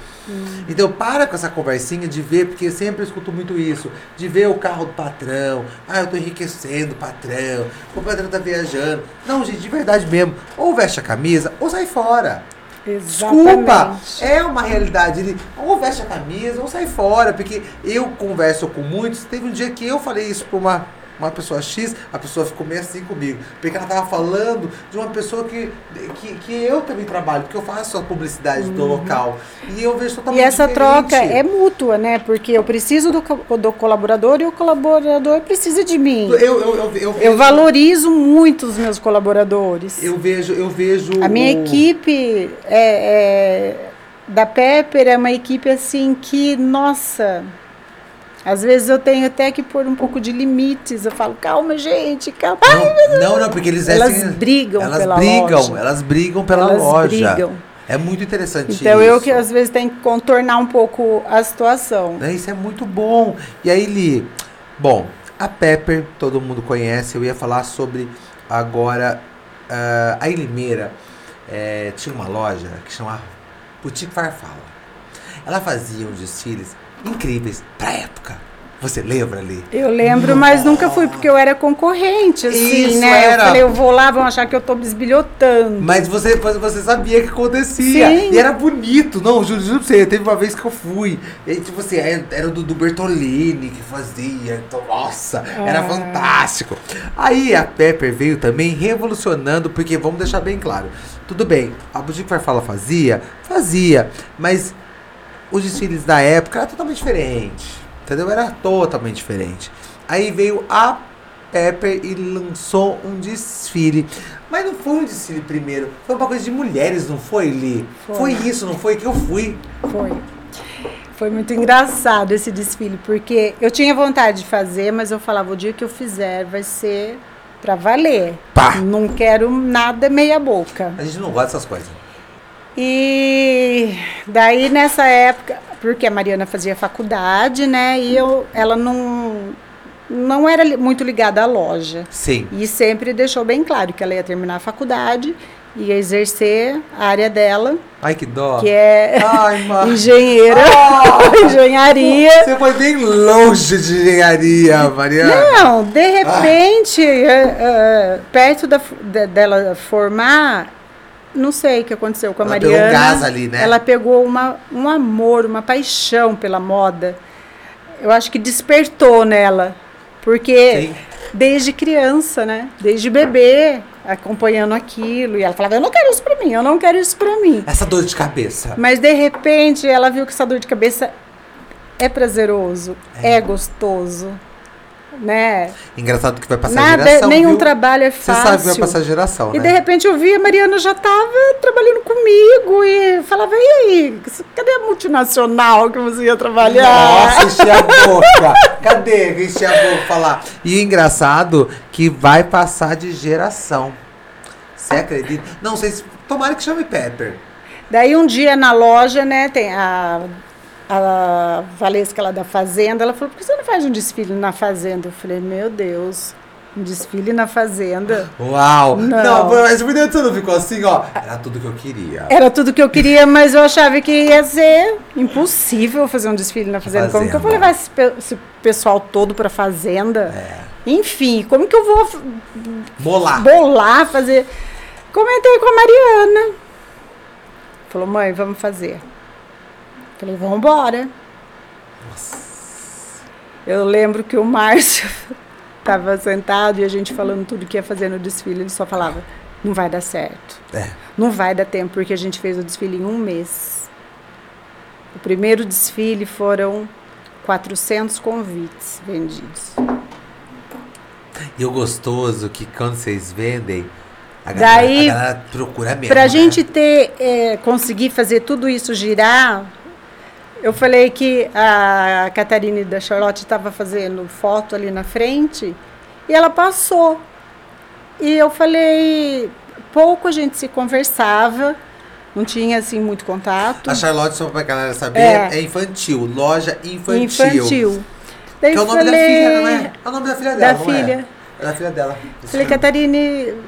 Então para com essa conversinha de ver, porque eu sempre escuto muito isso, de ver o carro do patrão, ah, eu tô enriquecendo o patrão, o patrão tá viajando. Não, gente, de verdade mesmo, ou veste a camisa, ou sai fora. Desculpa, Exatamente. é uma realidade. Ele ou veste a camisa ou sai fora, porque eu converso com muitos. Teve um dia que eu falei isso pra uma, uma pessoa X, a pessoa ficou meio assim comigo. Porque ela tava falando de uma pessoa que, que, que eu também trabalho, porque eu faço a publicidade do local. E eu vejo totalmente Uhum. E essa diferente. troca é mútua, né? Porque eu preciso do, do colaborador e o colaborador precisa de mim. Eu, eu, eu, eu, Eu vejo- valorizo muito os meus colaboradores. Eu vejo, eu vejo. A minha o- equipe é, é- da Pepper é uma equipe assim que, nossa, às vezes eu tenho até que pôr um pouco de limites. Eu falo, calma, gente, calma. Não, não, não, porque eles Elas vestem- brigam elas pela brigam, loja. elas brigam pela Elas loja. brigam. É muito interessante Então eu isso. que às vezes tenho que contornar um pouco a situação. Né, Isso é muito bom. E aí, Li, bom, a Pepper todo mundo conhece. Eu ia falar sobre agora ah, a em Limeira. eh, tinha uma loja que chama Boutique Farfala. Ela fazia uns desfiles incríveis pra época. Você lembra, Li? Eu lembro, mas nunca fui, porque eu era concorrente, assim, Isso, né? era. Eu falei, eu vou lá, vão achar que eu tô bisbilhotando. Mas você, você sabia que acontecia. Sim. E era bonito. Não, juro, juro pra você. Teve uma vez que eu fui. E, tipo assim, era era do, do Bertolini que fazia. Então, nossa, era Ah. fantástico. Aí a Pepper veio também revolucionando, porque vamos deixar bem claro. Tudo bem, a Boutique Farfala fazia? Fazia. Mas os desfiles da época era totalmente diferente. Entendeu? Era totalmente diferente. Aí veio a Pepper e lançou um desfile. Mas não foi um desfile primeiro. Foi uma coisa de mulheres, não foi, Li? Foi, Foi. isso, não foi? Que eu fui. Foi. Foi muito engraçado esse desfile, porque eu tinha vontade de fazer, mas eu falava, o dia que eu fizer vai ser pra valer. Pá. Não quero nada meia boca. A gente não gosta dessas coisas. E daí nessa época, porque a Mariana fazia faculdade, né? E eu, ela não, não era muito ligada à loja. Sim. E sempre deixou bem claro que ela ia terminar a faculdade, ia exercer a área dela, Ai, que dó. que é Ai, engenheira, engenharia. Você foi bem longe de engenharia, Mariana. Não, de repente, é, é, perto da, de- dela formar, não sei o que aconteceu com a Ela pegou Mariana. um gás ali, né? Ela pegou uma, um amor, uma paixão pela moda. Eu acho que despertou nela. Porque Sim. desde criança, né? Desde bebê, acompanhando aquilo. E ela falava, eu não quero isso pra mim, eu não quero isso pra mim. Essa dor de cabeça. Mas de repente ela viu que essa dor de cabeça é prazeroso, é, gostoso, né? Engraçado que vai passar Nada, geração, nenhum viu? trabalho é Você fácil. sabe que vai passar geração, E né? de repente eu vi a Mariana já estava trabalhando comigo e falava, e aí, cadê a multinacional que você ia trabalhar? Nossa, encher a boca. Cadê encher a boca falar? E engraçado que vai passar de geração. Você acredita? Não sei se. Tomara que chame Pepper. Daí um dia na loja, né, tem a, a Valesca lá da Fazenda, ela falou, por que você não faz um desfile na Fazenda? Eu falei, meu Deus, um desfile na Fazenda? Uau! Não. Não, mas por dentro você não ficou assim, ó. Era tudo que eu queria. Era tudo que eu queria, mas eu achava que ia ser impossível fazer um desfile na Fazenda. Como que eu vou Fazenda. levar esse, pe- esse pessoal todo pra Fazenda? É. Enfim, como que eu vou Molar. bolar, fazer. Comentei com a Mariana. Falou, mãe, vamos fazer. Falei, vamos embora. Eu lembro que o Márcio estava sentado e a gente falando tudo que ia fazer no desfile. Ele só falava, não vai dar certo. É. Não vai dar tempo, porque a gente fez o desfile em um mês. O primeiro desfile foram 400 convites vendidos. E o gostoso que quando vocês vendem, a galera, Daí, a galera procura mesmo. Para a né? gente ter, é, conseguir fazer tudo isso girar, eu falei que a Catarina da Charlotte estava fazendo foto ali na frente e ela passou. E eu falei, pouco a gente se conversava, não tinha assim muito contato. A Charlotte, só pra galera saber, É. é, infantil. Loja infantil. Infantil. Daí Que é o nome falei, da filha, não é? É o nome da filha Da dela, não filha. é? É da filha dela. Falei, Catarine, o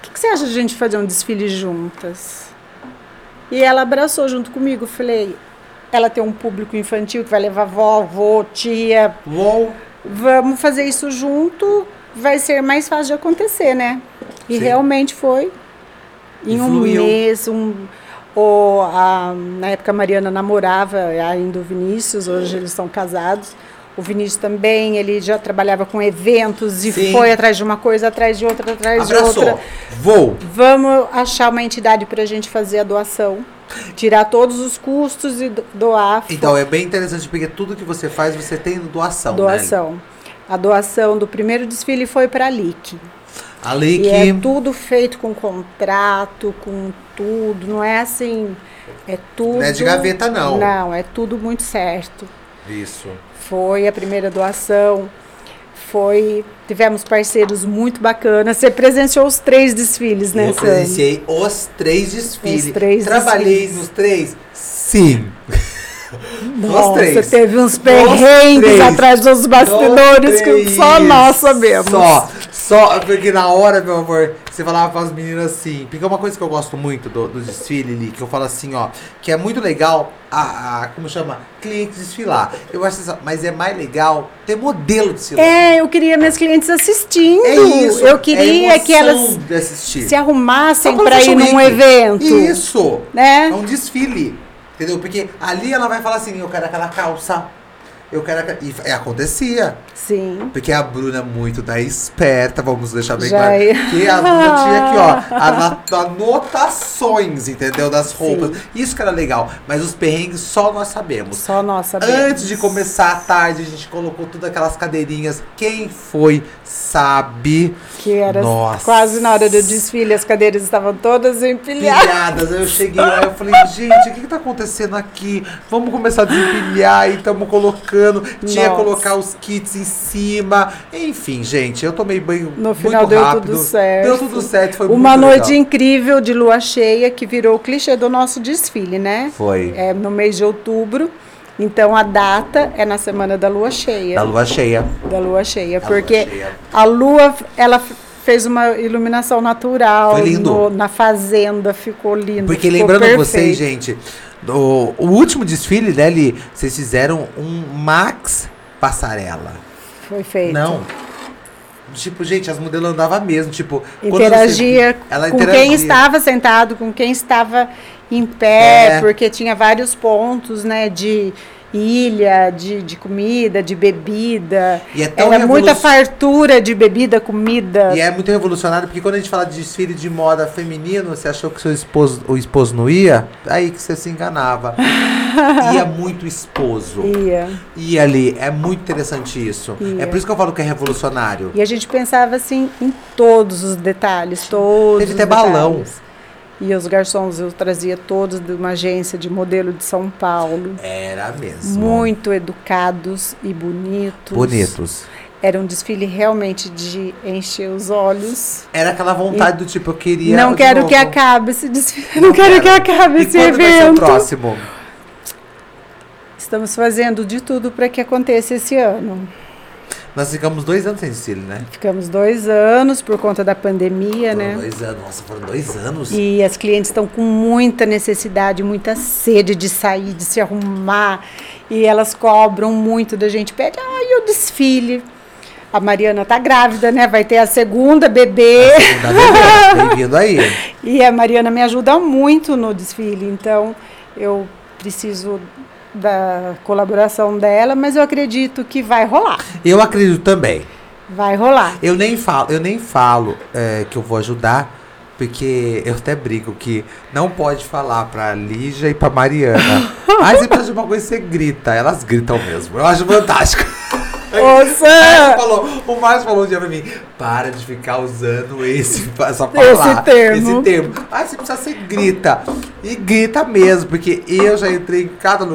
que, que você acha de a gente fazer um desfile juntas? E ela abraçou junto comigo. Falei, ela tem um público infantil que vai levar vovó, tia. Uou! Vamos fazer isso junto, vai ser mais fácil de acontecer, né? E Sim. realmente foi. Em E um mês, um, o, a, na época a Mariana namorava ainda o Vinícius, hoje eles são casados. O Vinícius também, ele já trabalhava com eventos e Sim. foi atrás de uma coisa, atrás de outra, atrás de Abraçou. outra. Vou. Vamos achar uma entidade para a gente fazer a doação, tirar todos os custos e do- doar. Então é bem interessante porque tudo que você faz você tem doação. Né? doação. A doação do primeiro desfile foi para a LIC. Ali E que. é tudo feito com contrato, com tudo. Não é assim. É tudo. Não é de gaveta, não. Não, é tudo muito certo. Isso. Foi a primeira doação. Foi. Tivemos parceiros muito bacanas. Você presenciou os três desfiles, né, Eu presenciei os três desfiles. Os três Trabalhei desfiles. nos três? Sim. Nossa, Os três. teve uns perrengues atrás dos bastidores que só nós sabemos. Só, só, porque na hora, meu amor, você falava para as meninas assim, porque é uma coisa que eu gosto muito do, do desfile, Li, que eu falo assim, ó, que é muito legal a, a como chama, cliente desfilar. Eu acho assim, mas é mais legal ter modelo desfilar. É, eu queria minhas clientes assistindo. É isso. Eu queria é que elas se arrumassem para ir num evento. Isso. Né? É um desfile. Entendeu? Porque ali ela vai falar assim, eu quero aquela calça. Eu quero. E é, acontecia. Sim. Porque a Bruna é muito da esperta, vamos deixar bem Já claro. ia. Que a Bruna tinha aqui, ó, anotações, entendeu? Das roupas. Isso que era legal. Mas os perrengues só nós sabemos. Só nós sabemos. Antes de começar a tarde, a gente colocou todas aquelas cadeirinhas. Quem foi, sabe. Que era Nossa. quase na hora do desfile, as cadeiras estavam todas empilhadas. Pilhadas. Aí eu cheguei lá e eu falei, gente, o que, que tá acontecendo aqui? Vamos começar a desempilhar e estamos colocando. Tinha que colocar os kits em cima. Enfim, gente, eu tomei banho No muito final deu rápido. tudo certo. Deu tudo certo, foi Uma noite legal. incrível de lua cheia que virou o clichê do nosso desfile, né? Foi. É no mês de outubro. Então a data é na semana da lua cheia. Da lua cheia. da lua cheia, Da porque lua cheia. a lua ela fez uma iluminação natural no- na fazenda, ficou lindo. Porque ficou lembrando perfeito. vocês, gente, do, o último desfile, né, Li, vocês fizeram um Max Passarela. foi feito. Não. Tipo, gente, as modelos andavam mesmo, tipo... quando Interagia você- ela com interagia. quem estava sentado, com quem estava em pé, É. porque tinha vários pontos, né, de ilha, de, de comida, de bebida. E é tão Era muita fartura de bebida, comida. E é muito revolucionário, porque quando a gente fala de desfile de moda feminino, você achou que seu esposo, o esposo não ia? Aí que você se enganava. ia muito esposo. Ia. E ali, é muito interessante isso. Ia. É por isso que eu falo que é revolucionário. E a gente pensava assim em todos os detalhes, todos Teve até balão. detalhes. E os garçons eu trazia todos de uma agência de modelo de São Paulo. Era mesmo. Muito educados e bonitos. Bonitos. Era um desfile realmente de encher os olhos. Era aquela vontade do tipo, eu queria. não quero novo. que acabe esse desfile. Não, quero, que acabe E esse quando vai ser o evento. próximo? Estamos fazendo de tudo para que aconteça esse ano. Nós ficamos dois anos sem desfile, né? Ficamos dois anos por conta da pandemia, Foram né? dois anos. Nossa, foram dois anos. E as clientes estão com muita necessidade, muita sede de sair, de se arrumar. E elas cobram muito da gente. Pede, ai, o desfile. A Mariana tá grávida, né? Vai ter a segunda bebê. Segunda bebê, Bem-vindo aí. E a Mariana me ajuda muito no desfile. Então, eu preciso da colaboração dela, mas eu acredito que vai rolar. Eu acredito também. Vai rolar. Eu nem falo, eu nem falo é, que eu vou ajudar, porque eu até brigo que não pode falar pra Lígia e pra Mariana. Aí você precisa de uma coisa, você grita. Elas gritam mesmo. Eu acho fantástico. Ô, Sam! o Márcio falou um dia pra mim, para de ficar usando esse, essa palavra, Esse termo. esse termo. Aí você precisa, você grita. E grita mesmo, porque eu já entrei em cada,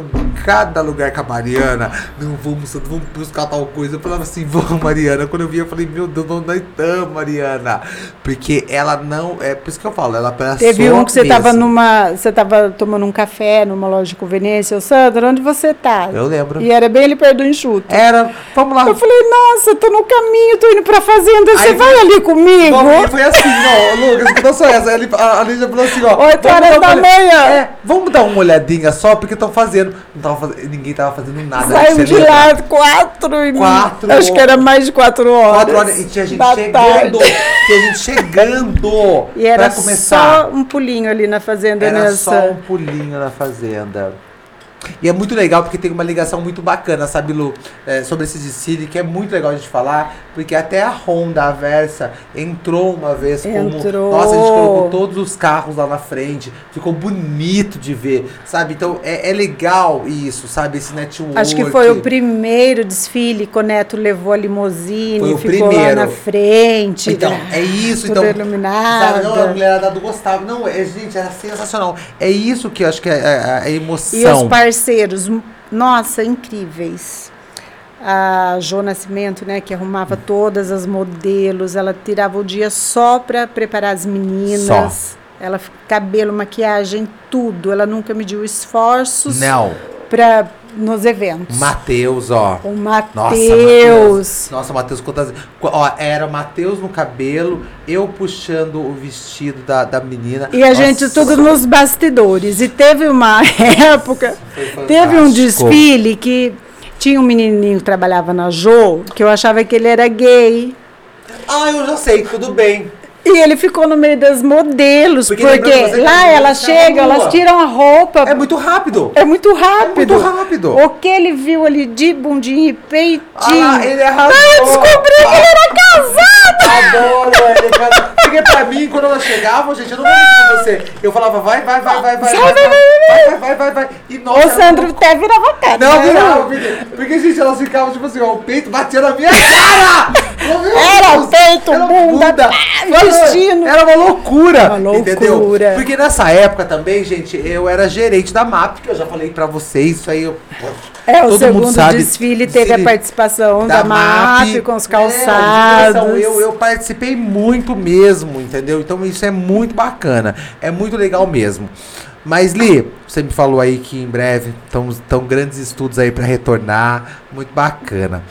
cada lugar com a Mariana. Não, vamos, vamos buscar tal coisa. Eu falava assim, vamos, Mariana. Quando eu vi, eu falei, meu Deus, onde estamos, Mariana? Porque ela não, é por isso que eu falo, ela abraçou Teve um que você tava mesmo. numa. Você tava tomando um café numa loja de conveniência. Ô, Sandra, onde você tá? Eu lembro. E era bem ali perto do enxuto. Era, vamos lá. Eu falei, nossa, tô no caminho, tô indo pra fazenda, você vai ali comigo? Bom, foi assim, ó, Lucas, escuta só essa. A, Lígia falou assim, ó. Oito vamos horas dar uma da manhã. É, vamos dar uma olhadinha só, porque estão fazendo. Não tava fazendo. Ninguém tava fazendo nada. Você de lá quatro e Quatro Acho que era mais de quatro horas. Quatro horas. E tinha gente chegando. tarde. Tinha gente chegando. E era começar. só um pulinho ali na fazenda Era nessa. só um pulinho na fazenda. E é muito legal porque tem uma ligação muito bacana, sabe, Lu? É, sobre esse desfile, que é muito legal a gente falar, porque até a Honda, a Versa, entrou uma vez Entrou. como. Nossa, a gente colocou todos os carros lá na frente, ficou bonito de ver, sabe? Então é, é legal isso, sabe? Esse network. Acho que foi o primeiro desfile que o Neto levou a limusine, Foi o ficou primeiro. lá na frente. Então, né? é isso, Tudo então. iluminado. Sabe, não, a mulherada do Gustavo. Não, é, gente, era sensacional. É isso que eu acho que é a, a E emoção. os parceiros, nossa, incríveis. A Jo Nascimento, né, que arrumava todas as modelos, ela tirava o dia só para preparar as meninas. Ela f- cabelo, maquiagem, tudo. Ela nunca mediu esforços Não, para nos eventos. Matheus, ó. O Nossa, Matheus. Nossa, Matheus, quantas. Ó, era o Matheus no cabelo, eu puxando o vestido da, da menina. E a Nossa, gente tudo nos bastidores. E teve uma época, teve um desfile que tinha um menininho que trabalhava na Jo, que eu achava que ele era gay. Ah, eu já sei, tudo bem. E ele ficou no meio das modelos, Porque porque, lá as elas chegam, elas tiram a roupa. É muito rápido. É muito rápido. É muito rápido. O que ele viu ali de bundinha e peitinho. Ah, ele arrasou. Ah, eu descobri que ele era casado! Adoro ele, cara. Porque pra mim, quando elas chegavam, gente, eu não vou mentir pra você. Eu falava, vai, vai, vai, vai, vai, Vai, vai, vai, vai, vai, vai, vai. E nossa, O Sandro muito- até virava cara. Não, né? virava, porque, porque, gente, elas ficavam, tipo assim, ó, o peito batia na minha cara! Era Deus! peito, Era bunda, bunda. Vestindo. Era uma loucura, Uma entendeu? loucura. Porque nessa época também, gente, eu era gerente da MAP, que eu já falei pra vocês, isso aí eu... É, o segundo desfile teve a participação da, MAP, com os É, calçados. divulgação. eu, eu participei muito mesmo, entendeu? Então isso é muito bacana. É muito legal mesmo. Mas, Li, você me falou aí que em breve estão grandes estudos aí para retornar. Muito bacana.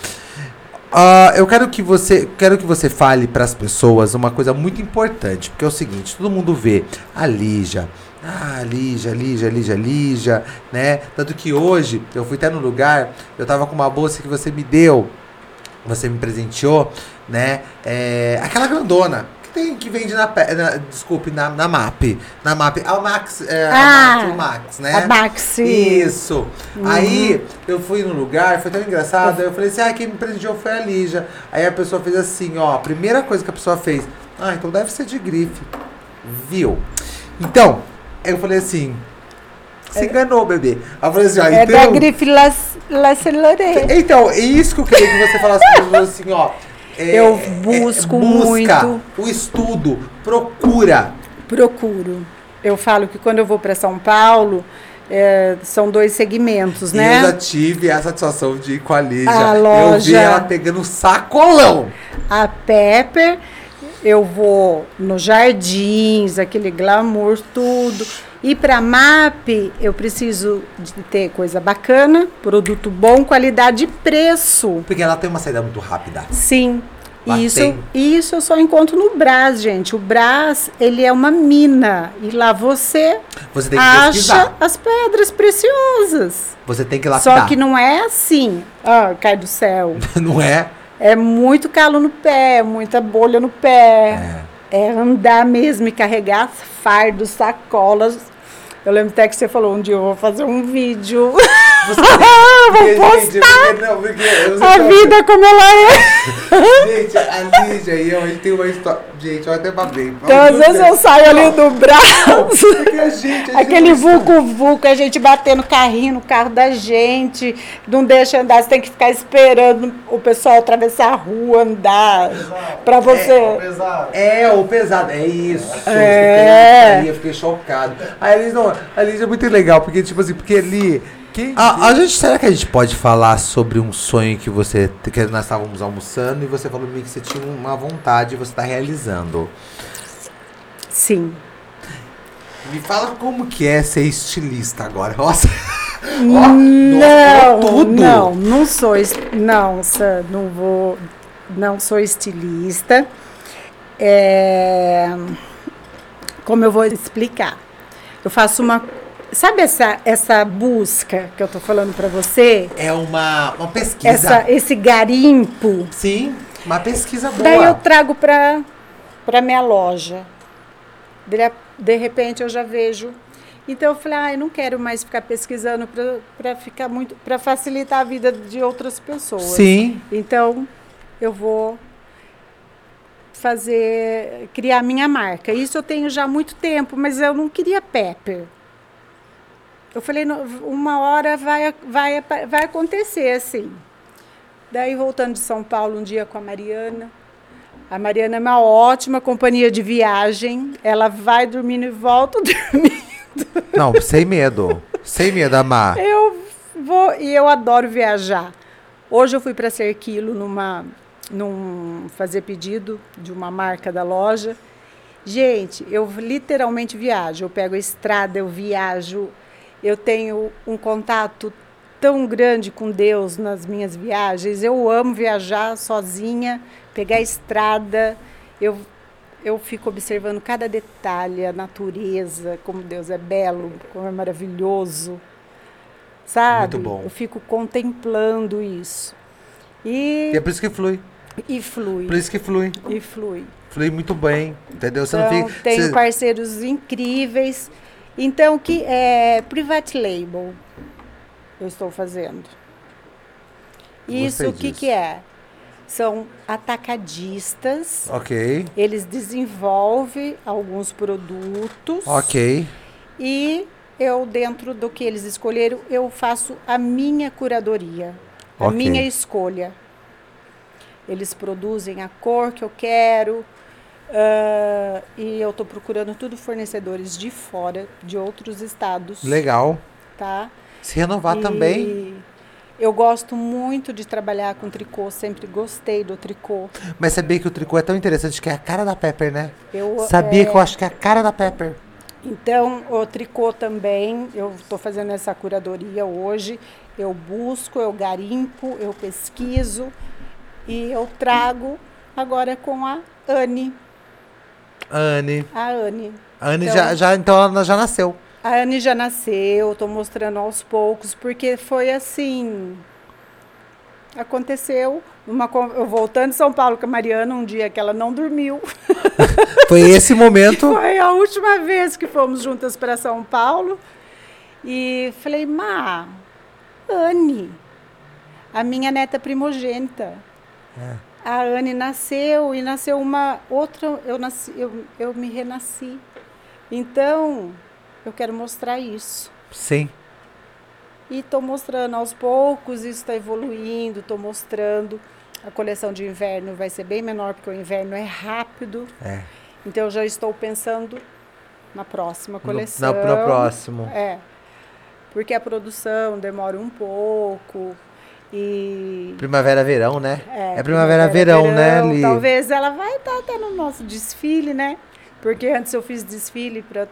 Ah, eu quero que você quero que você fale para as pessoas uma coisa muito importante, porque é o seguinte, todo mundo vê a Lígia, ah, Lígia, Lígia, Lígia, Lígia, né? Tanto que hoje eu fui até no lugar, eu tava com uma bolsa que você me deu, você me presenteou, né? É, aquela grandona que tem que vende na, na desculpe na, na MAP, na MAP, a Max, é, a Ah, Max, o Max, né? A Maxi. Isso. Aí eu fui no lugar, foi tão engraçado. Aí eu falei assim: ah, quem me presenteou foi a Lígia. Aí a pessoa fez assim: ó, a primeira coisa que a pessoa fez, ah, então deve ser de grife. Viu? Então, eu falei assim: se enganou, bebê. Aí eu falei assim: ó, É então. da Grife La, La. Então, é isso que eu queria que você falasse assim, ó. É, Eu é, busco busca muito. o estudo, procura. Procuro. Eu falo que quando eu vou para São Paulo, é, são dois segmentos, E né? eu já tive a satisfação de ir com a Lígia. A Eu vi loja. ela pegando sacolão. A Pepper, eu vou nos jardins, aquele glamour, tudo. E para MAP, eu preciso de ter coisa bacana, produto bom, qualidade e preço. Porque ela tem uma saída muito rápida. Sim. Lá Isso, tem. isso eu só encontro no Brás, gente. O Brás, ele é uma mina. E lá você Você tem que acha pesquisar. as pedras preciosas. Você tem que lapidar. Só que não é assim, ah, cai do céu. não é? É muito calo no pé, muita bolha no pé. É, andar mesmo e carregar fardos, sacolas. Eu lembro até que você falou, um dia eu vou fazer um vídeo. Você vou postar porque não, porque a tá- vida como ela é. Gente, a Lígia e eu, a gente tem uma história. Gente, eu até babei. Então, às vezes eu saio ali do braço. Porque a gente. a Aquele vulco-vulco, a gente batendo carrinho no carro da gente, não deixa andar, você tem que ficar esperando o pessoal atravessar a rua, andar, pra você... Pesado. É, o pesado, é isso. É. Aí eu fiquei chocado. A Liz, não, a Liz é muito legal, porque, tipo assim, porque ali. Quem a, a gente, será que a gente pode falar sobre um sonho que você. que nós estávamos almoçando e você falou pra mim que você tinha uma vontade e você está realizando? Sim. Me fala como que é ser estilista agora. Nossa! Não, nossa, tudo! não, não sou, não, Sam, não vou, não sou estilista. É, como eu vou explicar? Eu faço uma, sabe essa essa busca que eu tô falando para você? É uma, uma pesquisa. Essa, esse garimpo. Sim, uma pesquisa boa. Daí eu trago para para minha loja. De, de repente eu já vejo Então eu falei, ah, eu não quero mais ficar pesquisando para ficar muito, para facilitar a vida de outras pessoas. Sim. Então eu vou fazer, criar minha marca. Isso eu tenho já há muito tempo, mas eu não queria Pepper. Eu falei, uma hora vai, vai, vai acontecer assim. Daí voltando de São Paulo um dia com a Mariana. A Mariana é uma ótima companhia de viagem. Ela vai dormindo e volta dormindo. Não, sem medo. sem medo, Amar. Eu vou e eu adoro viajar. Hoje eu fui para Serquilo numa num fazer pedido de uma marca da loja. Gente, eu literalmente viajo. Eu pego a estrada, eu viajo. Eu tenho um contato tão grande com Deus nas minhas viagens. Eu amo viajar sozinha, pegar a estrada. Eu eu fico observando cada detalhe, a natureza, como Deus é belo, como é maravilhoso. Sabe? Muito bom. Eu fico contemplando isso. E, e é por isso que flui. E flui. Por isso que flui. E flui. Flui muito bem, entendeu? Você então, não fica, tenho você... parceiros incríveis. Então, que é private label eu estou fazendo. Isso o que, que é? São atacadistas. Ok. Eles desenvolvem alguns produtos. Ok. E eu, dentro do que eles escolheram, eu faço a minha curadoria, a okay. minha escolha. Eles produzem a cor que eu quero. Uh, e eu estou procurando tudo fornecedores de fora, de outros estados. Legal. Tá? Se renovar e também. Eu gosto muito de trabalhar com tricô, sempre gostei do tricô. Mas sabia que o tricô é tão interessante que é a cara da Pepper, né? Eu, sabia é... que eu acho que é a cara da Pepper. Então, o tricô também, eu estou fazendo essa curadoria hoje. Eu busco, eu garimpo, eu pesquiso e eu trago agora com a Anne. Anne. A Anne. A Anne então, já, já, então ela já nasceu. A Anne já nasceu, estou mostrando aos poucos, porque foi assim. Aconteceu uma eu voltando de São Paulo com a Mariana um dia que ela não dormiu. Foi esse momento? foi a última vez que fomos juntas para São Paulo. E falei, "Má, Anne, a minha neta primogênita. É. A Anne nasceu e nasceu uma outra, eu nasci, eu, eu me renasci. Então, eu quero mostrar isso. Sim. E estou mostrando aos poucos, isso está evoluindo, estou mostrando. A coleção de inverno vai ser bem menor, porque o inverno é rápido. É. Então eu já estou pensando na próxima coleção. No, no, no próximo. É. Porque a produção demora um pouco. E... Primavera, verão, né? É, é primavera, verão, verão, né, Li? Talvez ela vai estar tá no nosso desfile, né? Porque antes eu fiz desfile para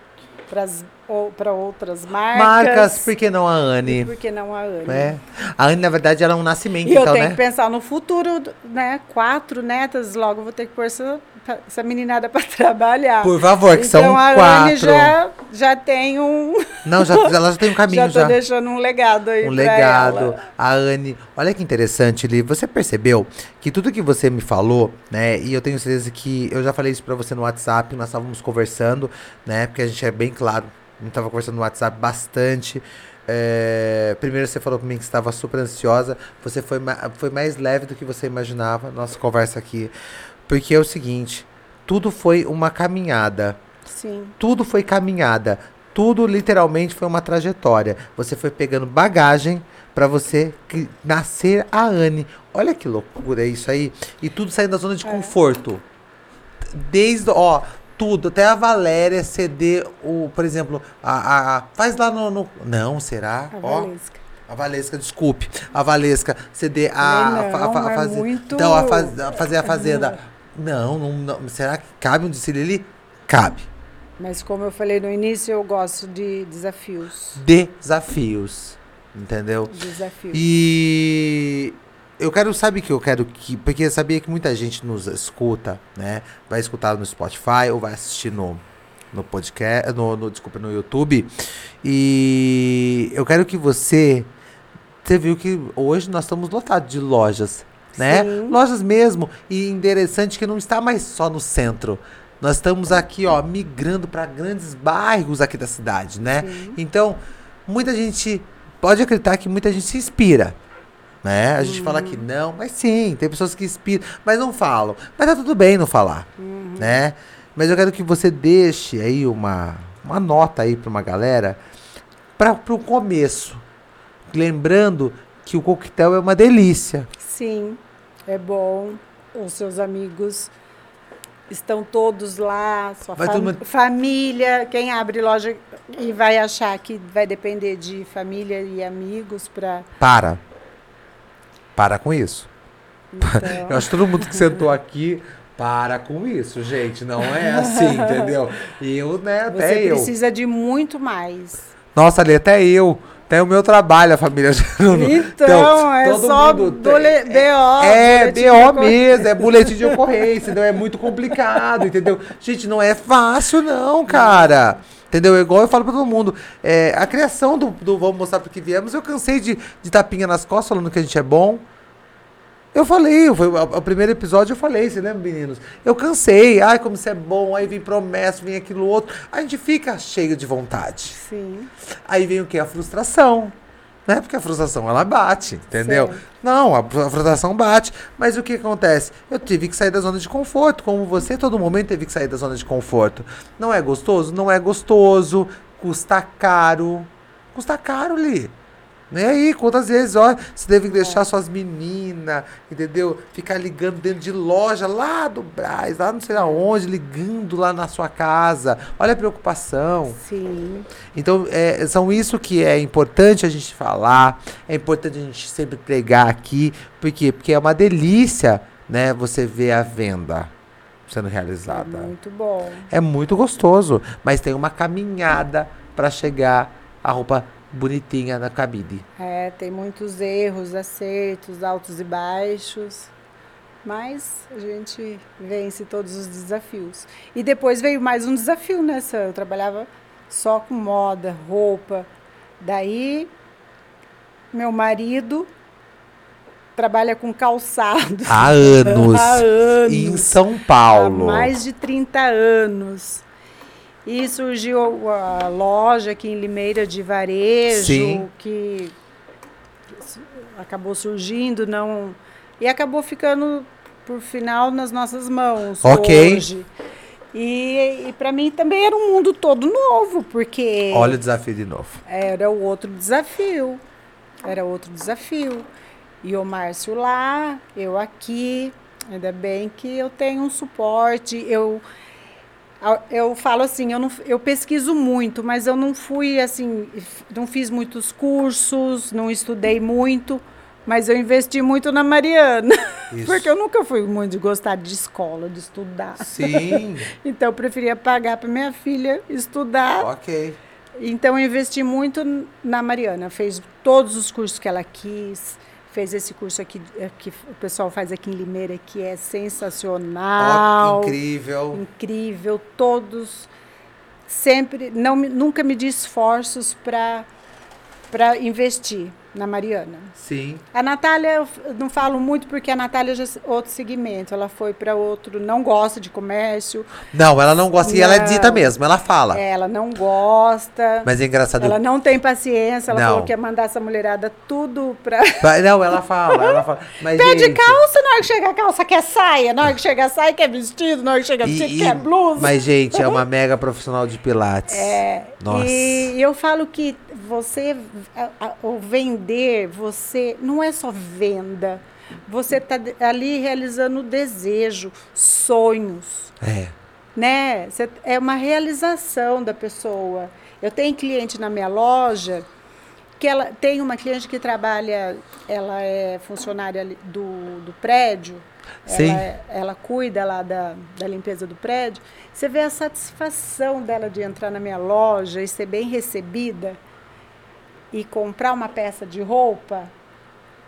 para outras marcas. Marcas, por que não a Anne? E por que não a Anne? É. A Anne, na verdade, ela é um nascimento, e então, eu tenho né? que pensar no futuro, né? Quatro netas, logo vou ter que pôr essa, essa meninada para trabalhar. Por favor, que então, são a quatro. Já, já tem um... Não, já, ela já tem um caminho já. Já tô deixando um legado aí Um legado. Ela. A Anne... Olha que interessante, Li. Você percebeu que tudo que você me falou, né? E eu tenho certeza que... Eu já falei isso para você no WhatsApp, nós estávamos conversando, né? Porque a gente é bem claro a gente tava conversando no WhatsApp bastante. É, primeiro você falou para mim que estava super ansiosa. Você foi, foi mais leve do que você imaginava. Nossa conversa aqui. Porque é o seguinte: tudo foi uma caminhada. Sim. Tudo foi caminhada. Tudo literalmente foi uma trajetória. Você foi pegando bagagem para você nascer a Anne. Olha que loucura isso aí. E tudo saindo da zona de é. conforto. Desde, ó, tudo, até a Valéria ceder o, por exemplo, a, a, a faz lá no, no, não, será? A Ó, Valesca. A Valesca, desculpe. A Valesca ceder a, não, a, a, a, é fazer, muito... então a, faz, a fazer a fazenda. Não, não, não, será que cabe um desfile ali? Cabe. Mas como eu falei no início, eu gosto de desafios. Desafios. Entendeu? Desafios. E eu quero, sabe que eu quero que. Porque eu sabia que muita gente nos escuta, né? Vai escutar no Spotify ou vai assistir no, no podcast. No, no, desculpa, no YouTube. E eu quero que você. Você viu que hoje nós estamos lotados de lojas, né? Sim. Lojas mesmo. E interessante que não está mais só no centro. Nós estamos aqui, ó, migrando para grandes bairros aqui da cidade, né? Sim. Então, muita gente pode acreditar que muita gente se inspira. Né? A gente fala que não, mas sim, tem pessoas que inspiram, mas não falam. Mas tá tudo bem não falar, né? Mas eu quero que você deixe aí uma, uma nota aí para uma galera para o começo. Lembrando que o coquetel é uma delícia. Sim, é bom. Os seus amigos estão todos lá, sua fam- família. Quem abre loja e vai achar que vai depender de família e amigos para. Para. Para com isso. Então, Eu acho que todo mundo que sentou aqui para com isso, gente. Não é assim, entendeu? E eu, né, até você eu. precisa de muito mais. Nossa, ali, até eu. Até o meu trabalho, a família não. Então, é só tem- BO, É, de BO mesmo, é boletim de ocorrência, entendeu? É muito complicado, entendeu? Gente, não é fácil, não, cara. Entendeu? É Igual eu falo pra todo mundo. É, a criação do, do Vamos Mostrar Pro Que Viemos, eu cansei de, de tapinha nas costas falando que a gente é bom. Eu falei, foi o, primeiro episódio eu falei, você lembra, meninos? Eu cansei, ai, como você é bom, aí vem promessa, vem aquilo outro. A gente fica cheio de vontade. Sim. Aí vem o que? A frustração. Né? Porque a frustração ela bate, entendeu? Certo. Não, a, a frustração bate. Mas o que acontece? Eu tive que sair da zona de conforto, como você, todo momento teve que sair da zona de conforto. Não é gostoso? Não é gostoso. Custa caro. Custa caro, Li. E aí, quantas vezes, ó, você que deixar suas meninas, entendeu? Ficar ligando dentro de loja lá do Braz, lá não sei aonde, ligando lá na sua casa. Olha a preocupação. Sim. Então, é, são isso que é importante a gente falar, é importante a gente sempre pregar aqui, por quê? Porque é uma delícia, né, você ver a venda sendo É realizada. muito bom. É muito gostoso, mas tem uma caminhada para chegar a roupa bonitinha na cabide. É, tem muitos erros, acertos, altos e baixos. Mas a gente vence todos os desafios. E depois veio mais um desafio nessa. Eu trabalhava só com moda, roupa. Daí, meu marido trabalha com calçado. Há anos. Há anos. Em São Paulo. Há mais de 30 anos. E surgiu a loja aqui em Limeira de varejo, Sim. que acabou surgindo, não e acabou ficando por final nas nossas mãos Ok. hoje. E, e para mim também era um mundo todo novo, porque Olha o desafio de novo. era o outro desafio. Era outro desafio. E o Márcio lá, eu aqui. Ainda bem que eu tenho um suporte. Eu, eu falo assim, eu, não, eu pesquiso muito, mas eu não fui assim, não fiz muitos cursos, não estudei muito, mas eu investi muito na Mariana. Isso. Porque eu nunca fui muito de gostar de escola, de estudar. Sim, Então eu preferia pagar para minha filha estudar ok. então, eu investi muito na Mariana. Fez todos os cursos que ela quis. Fez esse curso aqui eh, que o pessoal faz aqui em Limeira, que é sensacional. incrível. incrível. Todos sempre, não, nunca me di esforços para investir na Mariana. Sim. A Natália, eu não falo muito porque a Natália já é outro segmento. Ela foi para outro, não gosta de comércio. Não, ela não gosta. E ela é Não. dita mesmo, ela fala. Ela não gosta. Mas é engraçado. Ela não tem paciência, ela Não. falou que ia mandar essa mulherada tudo pra. Não, ela fala, ela fala. Mas, Pede gente, calça, na hora que chega a calça quer saia, na hora que chega a saia quer vestido, na hora que chega e- vestido e- quer blusa. Mas, gente, é uma mega profissional de Pilates. É, Nossa. E eu falo que você, a- a- o vender, você não é só venda. Você está ali realizando desejo, sonhos, É. né? Você- é uma realização da pessoa. Eu tenho cliente na minha loja que ela tem uma cliente que trabalha, ela é funcionária do, do prédio, Sim. Ela, ela cuida lá da, da limpeza do prédio. Você vê a satisfação dela de entrar na minha loja e ser bem recebida e comprar uma peça de roupa.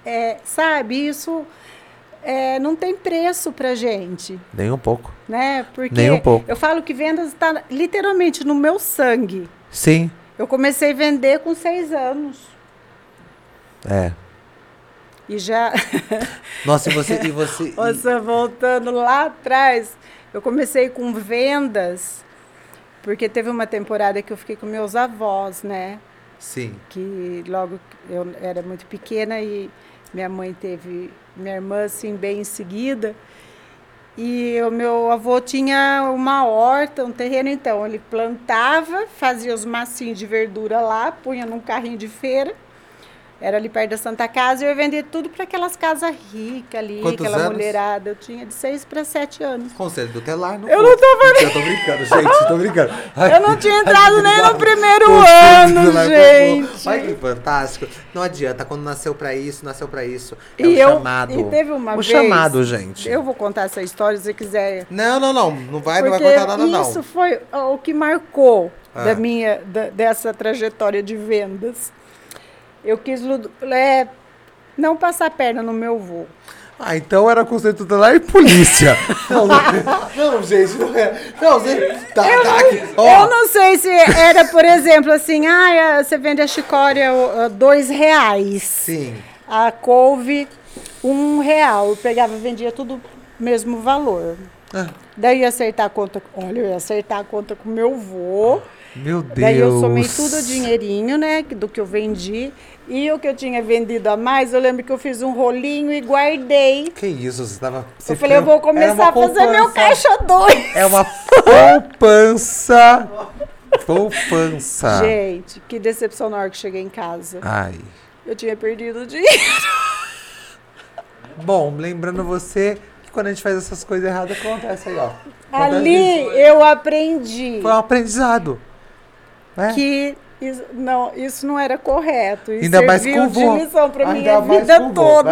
É, sabe, isso é, não tem preço pra gente, Nem um pouco. né? Porque Nem um pouco. eu falo que vendas está literalmente no meu sangue. Sim. Eu comecei a vender com seis anos. É. E já. Nossa, e você. E você Nossa, voltando lá atrás, eu comecei com vendas, porque teve uma temporada que eu fiquei com meus avós, né? Sim. Que logo eu era muito pequena e minha mãe teve minha irmã assim bem em seguida. E o meu avô tinha uma horta, um terreno, então ele plantava, fazia os massinhos de verdura lá, punha num carrinho de feira. Era ali perto da Santa Casa e eu ia vender tudo para aquelas casas ricas ali, Quantos aquela anos? mulherada. Eu tinha de seis para sete anos. Conselho do telar, não Eu não tô falando. Eu tô brincando, gente, tô brincando. Eu não tinha entrado nem no primeiro Conselho ano, gente. Ai, que fantástico. Não adianta, quando nasceu pra isso, nasceu pra isso. É E o eu- chamado. e teve uma o vez- chamado, gente. Eu vou contar essa história se você quiser. Não, não, não. Não vai, não vai contar nada, não. isso foi o que marcou Ah. da minha, da- dessa trajetória de vendas. Eu quis é, não passar a perna no meu voo. Ah, então era conceito tutelar e polícia. não, não, não, gente, não é. Não, gente. Tá, tá aqui. Eu não sei se era, por exemplo, assim, ah, você vende a chicória ó, dois reais. Sim. A couve, um real. Eu pegava e vendia tudo mesmo valor. Ah, Daí eu ia acertar a conta, olha, eu ia acertar a conta com meu vô. meu Deus. Daí eu somei tudo o dinheirinho, né, do que eu vendi. E o que eu tinha vendido a mais, eu lembro que eu fiz um rolinho e guardei. Que isso, você tava. Você eu falei, eu vou começar a fazer meu caixa dois. É uma poupança. Poupança. Gente, que decepção na hora que cheguei em casa. Ai. Eu tinha perdido o dinheiro. Bom, lembrando você que quando a gente faz essas coisas erradas, acontece aí, ó. Ali eu aprendi Foi um aprendizado. Né? que isso não, isso não era correto. E Ainda mais serviu com o de lição pra Ainda minha mais vida com toda.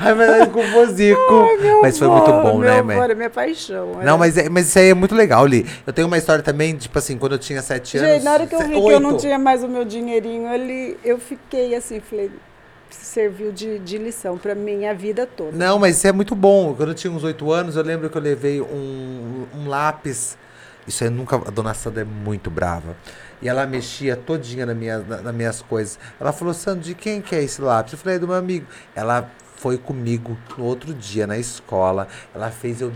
Ai, mas com o vozico. Mas foi muito bom, né, mãe? vô era minha paixão. Não, era- mas, é- mas isso aí é muito legal, Li. Eu tenho uma história também, tipo assim, quando eu tinha sete anos. Gente, na hora que eu vi se- que eu não tinha mais o meu dinheirinho ali, eu fiquei assim, falei, serviu de, de lição pra minha vida toda. Não, mas isso é muito bom. Quando eu tinha uns oito anos, eu lembro que eu levei um, um lápis. Isso aí nunca. A dona Sandra é muito brava. E ela mexia todinha na minha, na- nas minhas coisas. Ela falou, Sandro, de quem que é esse lápis? Eu falei, é do meu amigo. Ela foi comigo no outro dia na escola. Ela fez eu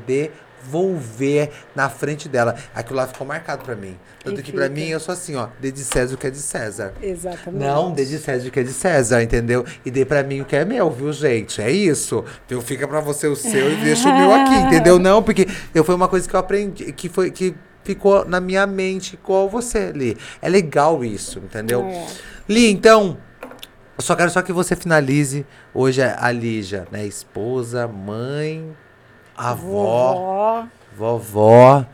devolver na frente dela. Aquilo lá ficou marcado pra mim. Tanto E que pra fica. mim eu sou assim, ó, dê de César o que é de César. Exatamente. Não, dê de César o que é de César, entendeu? E dê pra mim o que é meu, viu, gente? É isso. Então fica pra você o seu e deixa o meu aqui, entendeu? Não, porque eu foi uma coisa que eu aprendi, que foi que ficou na minha mente igual você, Li. É legal isso, entendeu? É. Li, então, eu só quero só que você finalize hoje a Lígia, né? Esposa, mãe, avó Vovó. vovó,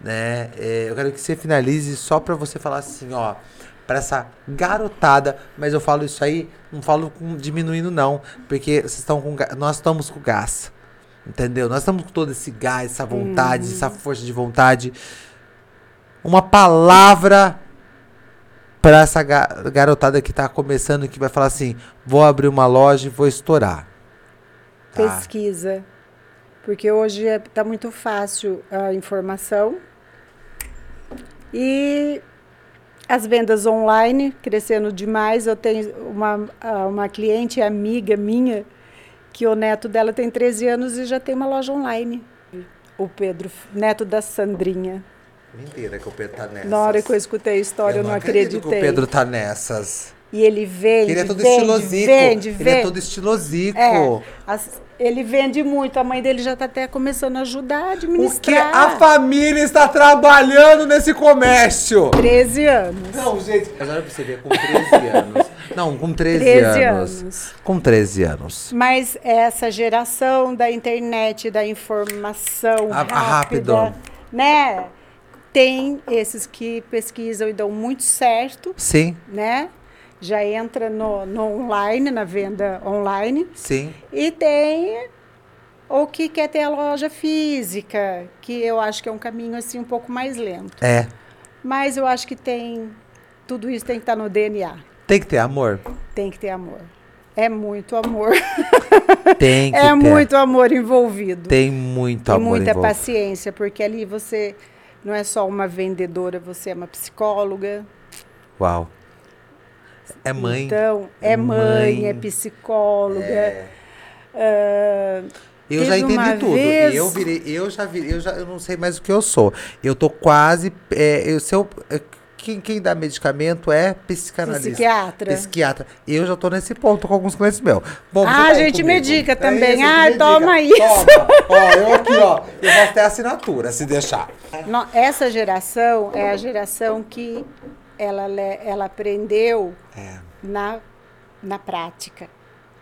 né? É, eu quero que você finalize só pra você falar assim, ó, pra essa garotada, mas eu falo isso aí, não falo com- diminuindo não, porque vocês estão com nós estamos com gás. Entendeu? Nós estamos com todo esse gás, essa vontade, essa força de vontade. Uma palavra pra essa ga- garotada que tá começando que vai falar assim: "Vou abrir uma loja e vou estourar". Tá? Pesquisa. Porque hoje está muito fácil a informação. E as vendas online crescendo demais. Eu tenho uma, ah, uma cliente amiga minha que o neto dela tem 13 anos e já tem uma loja online. O Pedro, neto da Sandrinha. Mentira que o Pedro tá nessas. Na hora que eu escutei a história, eu não, acredito acreditei. que o Pedro tá nessas. E ele vende, Ele é todo vende, estilosico. vende, Ele vende. é todo estilosico. É, as- ele vende muito. A mãe dele já está até começando a ajudar a administrar. a família está trabalhando nesse comércio? 13 anos. Não, gente. Pra você ver, com 13 anos. Não, com 13, 13 anos. anos. Com 13 anos. Mas essa geração da internet, da informação A- a rápida, rápido. né? Tem esses que pesquisam e dão muito certo, Sim, né? Já entra no, no online, na venda online. sim. E tem o que quer ter a loja física, que eu acho que é um caminho assim um pouco mais lento. É. Mas eu acho que tem tudo isso tem que estar no DNA. Tem que ter amor. Tem que ter amor. É muito amor. Tem que é ter. muito amor envolvido. Tem muito e amor muita envolvido. paciência, porque ali você não é só uma vendedora, você é uma psicóloga. Uau. É mãe. Então, é mãe, Mãe. é psicóloga. É. Uh, eu já entendi tudo. Vez... Eu virei, eu já virei, eu já eu não sei mais o que eu sou. Eu tô quase. É, eu, se eu, é, quem, quem dá medicamento é psicanalista. Psiquiatra. Psiquiatra. Eu já tô nesse ponto com alguns clientes meus. Bom, ah, a tá gente medica é também. É ah, toma isso. Toma. ó, eu aqui, ó. Eu vou ter assinatura, se deixar. essa geração é a geração que ela, ela aprendeu é. na, na prática.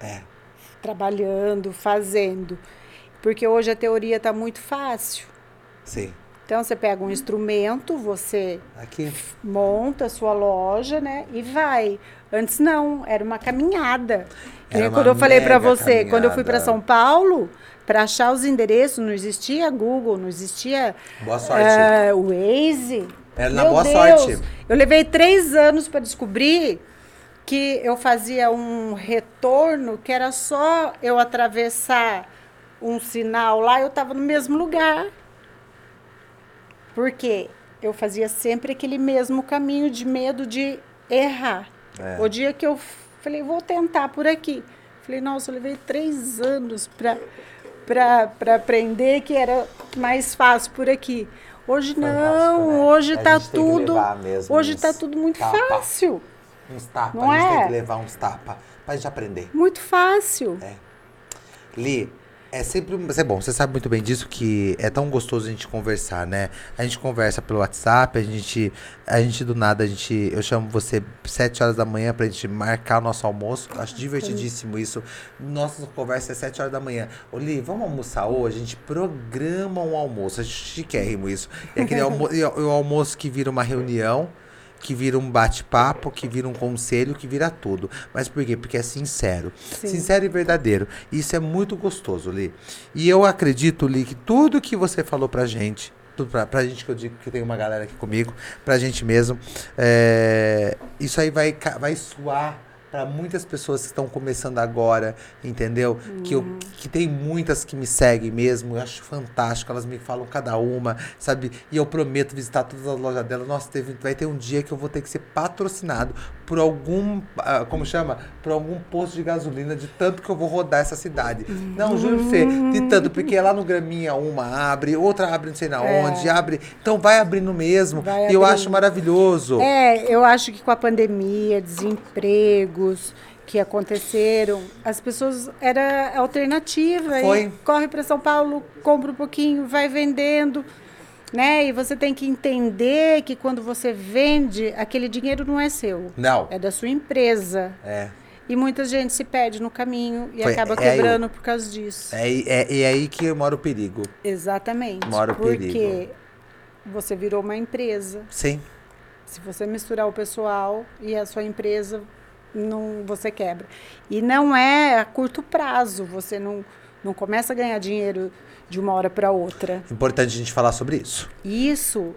É. Trabalhando, fazendo. Porque hoje a teoria está muito fácil. Sim. Então você pega um instrumento, você Aqui. monta a sua loja, né? E vai. Antes não, era uma caminhada. Era quando eu falei para você, caminhada. quando eu fui para São Paulo, para achar os endereços, não existia Google, não existia boa sorte. Uh, Waze. Era na boa Deus. sorte. Eu levei três anos para descobrir que eu fazia um retorno que era só eu atravessar um sinal lá, eu estava no mesmo lugar. Porque eu fazia sempre aquele mesmo caminho de medo de errar. É. O dia que eu falei, vou tentar por aqui. Falei, nossa, eu levei três anos para aprender que era mais fácil por aqui. Hoje não, né? hoje está tudo. Hoje está tudo muito tapa. fácil. Uns tapas, não a gente é? tem que levar uns tapas para a gente aprender. Muito fácil. É. Li, é sempre é bom, você sabe muito bem disso que é tão gostoso a gente conversar, né? A gente conversa pelo WhatsApp, a gente a gente do nada, a gente eu chamo você sete horas da manhã pra gente marcar o nosso almoço. Acho divertidíssimo isso. Nossa conversa é sete horas da manhã. Oli, vamos almoçar hoje? A gente programa um almoço. A gente quer isso. É aquele almo o almoço que vira uma reunião que vira um bate-papo, que vira um conselho, que vira tudo. Mas por quê? Porque é sincero. Sim. Sincero e verdadeiro. Isso é muito gostoso, Li. E eu acredito, Li, que tudo que você falou pra gente, tudo pra, pra gente que eu digo que tem uma galera aqui comigo, pra gente mesmo, é, isso aí vai, vai suar para muitas pessoas que estão começando agora, entendeu? Uhum. Que, eu, uhum. que tem muitas que me seguem mesmo, eu acho fantástico, elas me falam cada uma, sabe? E eu prometo visitar todas as lojas dela. Nossa, teve, vai ter um dia que eu vou ter que ser patrocinado por algum, uh, como chama? Por algum posto de gasolina, de tanto que eu vou rodar essa cidade. Não, juro pra você, de tanto, porque lá no Graminha uma abre, outra abre não sei na é. onde, abre. Então vai abrindo mesmo. Vai e eu acho maravilhoso. É, eu acho que com a pandemia, desempregos que aconteceram, as pessoas era alternativa. Foi. corre para São Paulo, compra um pouquinho, vai vendendo né? E você tem que entender que quando você vende, aquele dinheiro não é seu. Não. É da sua empresa. É. E muita gente se perde no caminho e Foi, acaba é quebrando aí, por causa disso. É, é, é aí que mora o perigo. Exatamente. Mora o porque perigo. Porque você virou uma empresa. Sim. Se você misturar o pessoal e a sua empresa, não, você quebra. E não é a curto prazo. Você não, não começa a ganhar dinheiro de uma hora para outra. Importante a gente falar sobre isso. Isso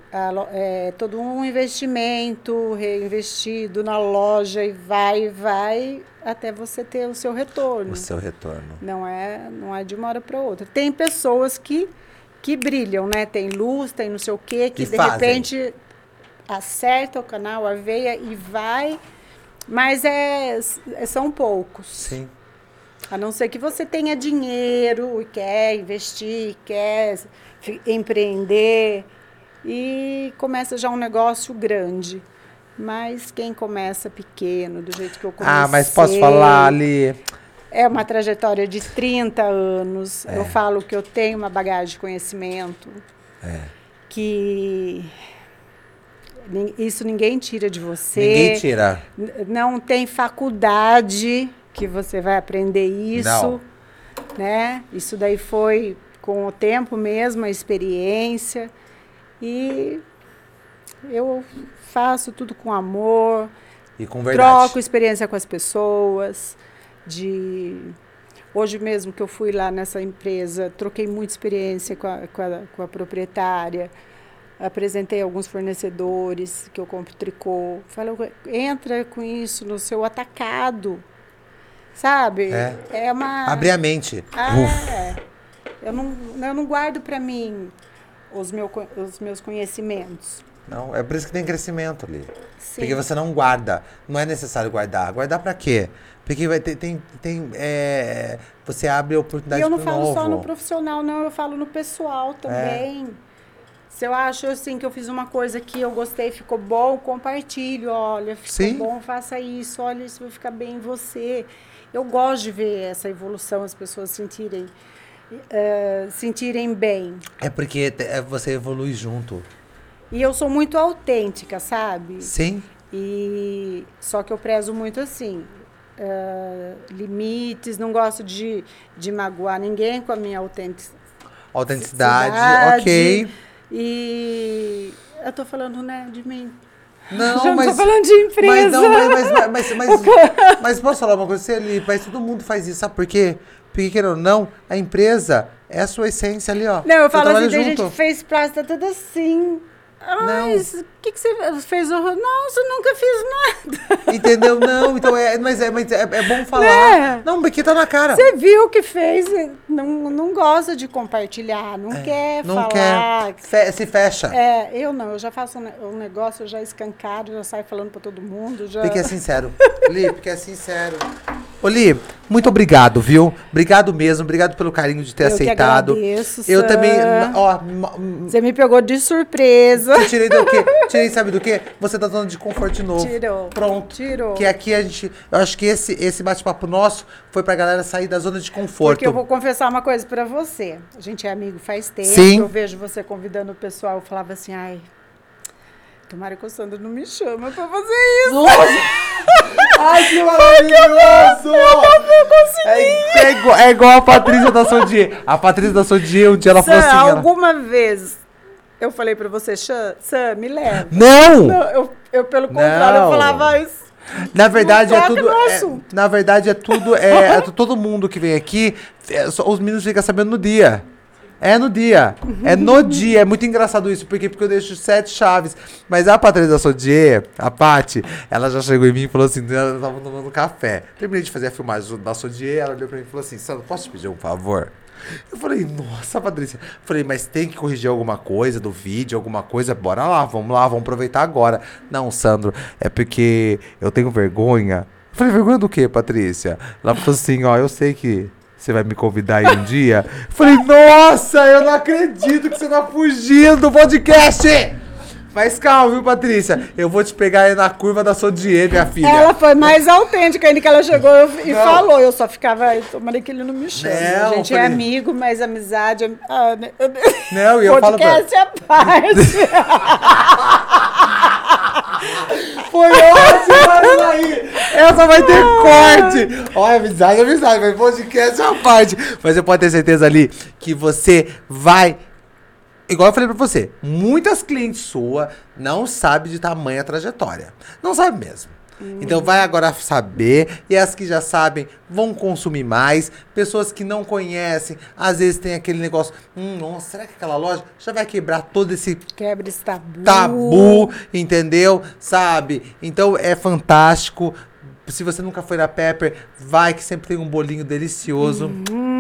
é todo um investimento reinvestido na loja e vai, vai até você ter o seu retorno. O seu retorno. Não é, não é de uma hora para outra. Tem pessoas que que brilham, né? Tem luz, tem não sei o quê, que, que de fazem. repente acerta o canal, a veia e vai, mas é, são poucos. Sim. A não ser que você tenha dinheiro e quer investir, quer empreender e começa já um negócio grande. Mas quem começa pequeno, do jeito que eu comecei... Ah, mas posso falar ali... É uma trajetória de 30 anos. É. Eu falo que eu tenho uma bagagem de conhecimento. É. Que isso ninguém tira de você. Ninguém tira. Não tem faculdade que você vai aprender isso, Não. né? Isso daí foi com o tempo mesmo, a experiência. E eu faço tudo com amor. E com verdade. Troco experiência com as pessoas. De hoje mesmo que eu fui lá nessa empresa, troquei muita experiência com a, com a, com a proprietária. Apresentei alguns fornecedores que eu compro tricô. Falei, entra com isso no seu atacado sabe? É, é uma. Abrir a mente. Ah, é. Eu não, eu não guardo para mim os, meu, os meus conhecimentos. Não, é por isso que tem crescimento ali. Sim. Porque você não guarda. Não é necessário guardar. Guardar pra quê? Porque vai ter, tem, tem, é, você abre E oportunidade eu não falo novo. só no profissional, não, eu falo no pessoal também. Se eu acho assim que eu fiz uma coisa que eu gostei, ficou bom, compartilho. Olha, ficou Sim. bom, faça isso. Olha, isso vai ficar bem em você. Eu gosto de ver essa evolução, as pessoas sentirem, eh, sentirem bem. É porque é, você evolui junto. E eu sou muito autêntica, sabe? Sim. E só que eu prezo muito assim. eh, limites, não gosto de, de magoar ninguém com a minha autenticidade. Autenticidade, ok. E eu tô falando, né, de mim. Não, Já não mas. tô falando de empresa. Mas não, mas, mas, mas, mas, posso falar uma coisa você ali? Mas todo mundo faz isso, sabe por quê? Porque, querendo ou não, a empresa é a sua essência ali, ó. Não, eu falo assim, tem gente que fez prática, tá tudo assim. Mas o que, que você fez? horror? Nossa, eu nunca fiz nada. Entendeu? Não, então é, mas é, mas é, é bom falar. Né? Não, porque tá na cara. Você viu o que fez, não, não gosta de compartilhar, não quer É, Não falar. quer. Fe- se fecha. É, eu não, eu já faço um um negócio, eu já escancado, já saio falando pra todo mundo. Já... Porque é sincero. Li, porque é sincero. Ô, Li, muito obrigado, viu? Obrigado mesmo, obrigado pelo carinho de ter Eu que aceitado. agradeço, eu Sam. também, ó, Você me pegou de surpresa. eu tirei do quê? Tirei, sabe do quê? Você tá zona de conforto de novo. Tirou. Pronto. Tirou. Que aqui a gente, eu acho que esse esse bate-papo nosso foi pra galera sair da zona de conforto. Porque eu vou confessar uma coisa pra você. A gente é amigo faz tempo. Sim. Eu vejo você convidando o pessoal. Eu falava assim, ai, tomara que o Sandro não me chama pra fazer isso. Ai, que maravilhoso! É, é igual, é igual a Patrícia da Sodier. A Patrícia da Sodier, um dia ela falou Sam, assim... ela- alguma vez eu falei pra você, Sam, me leva. Não! Não, eu, eu, pelo contrário, Não. eu falava, ai, Na verdade Não é tudo. é- na verdade é tudo. É, é todo mundo que vem aqui. é, só- os meninos ficam sabendo no dia. É no dia. É no dia. É muito engraçado isso. Porque, porque eu deixo sete chaves. Mas a Patrícia Sodier, a Paty, ela já chegou em mim e falou assim: ela tava tomando café. Terminei de fazer a filmagem da Sodier, ela olhou pra mim e falou assim: Sandro, posso te pedir um favor? Eu falei, nossa, Patrícia. Falei, mas tem que corrigir alguma coisa do vídeo, alguma coisa? Bora lá, vamos lá, vamos aproveitar agora. Não, Sandro, é porque eu tenho vergonha. Eu falei, vergonha do quê, Patrícia? Ela falou assim, ó, eu sei que você vai me convidar aí um dia. Falei, nossa, eu não acredito que você tá fugindo do podcast! Mas calma, viu, Patrícia? Eu vou te pegar aí na curva da Sodier, minha filha. Ela foi mais autêntica ainda que ela chegou e Não. falou. Eu só ficava, "Ai, tomara que ele não me chame. Não, a gente é falei- amigo, mas amizade. é- Ah, né? Não, e eu falo Podcast à parte. Foi ótimo, aí. Essa vai ter corte. Olha, amizade, amizade, mas podcast é uma parte. Mas você pode ter certeza ali que você vai. Igual eu falei pra você, muitas clientes sua não sabem de tamanha trajetória. Não sabe mesmo. Então vai agora saber, e as que já sabem vão consumir mais. Pessoas que não conhecem, às vezes tem aquele negócio, hum, nossa, será que aquela loja já vai quebrar todo esse Quebra esse tabu. tabu, entendeu? Sabe? Então é fantástico. Se você nunca foi na Pepper, vai que sempre tem um bolinho delicioso,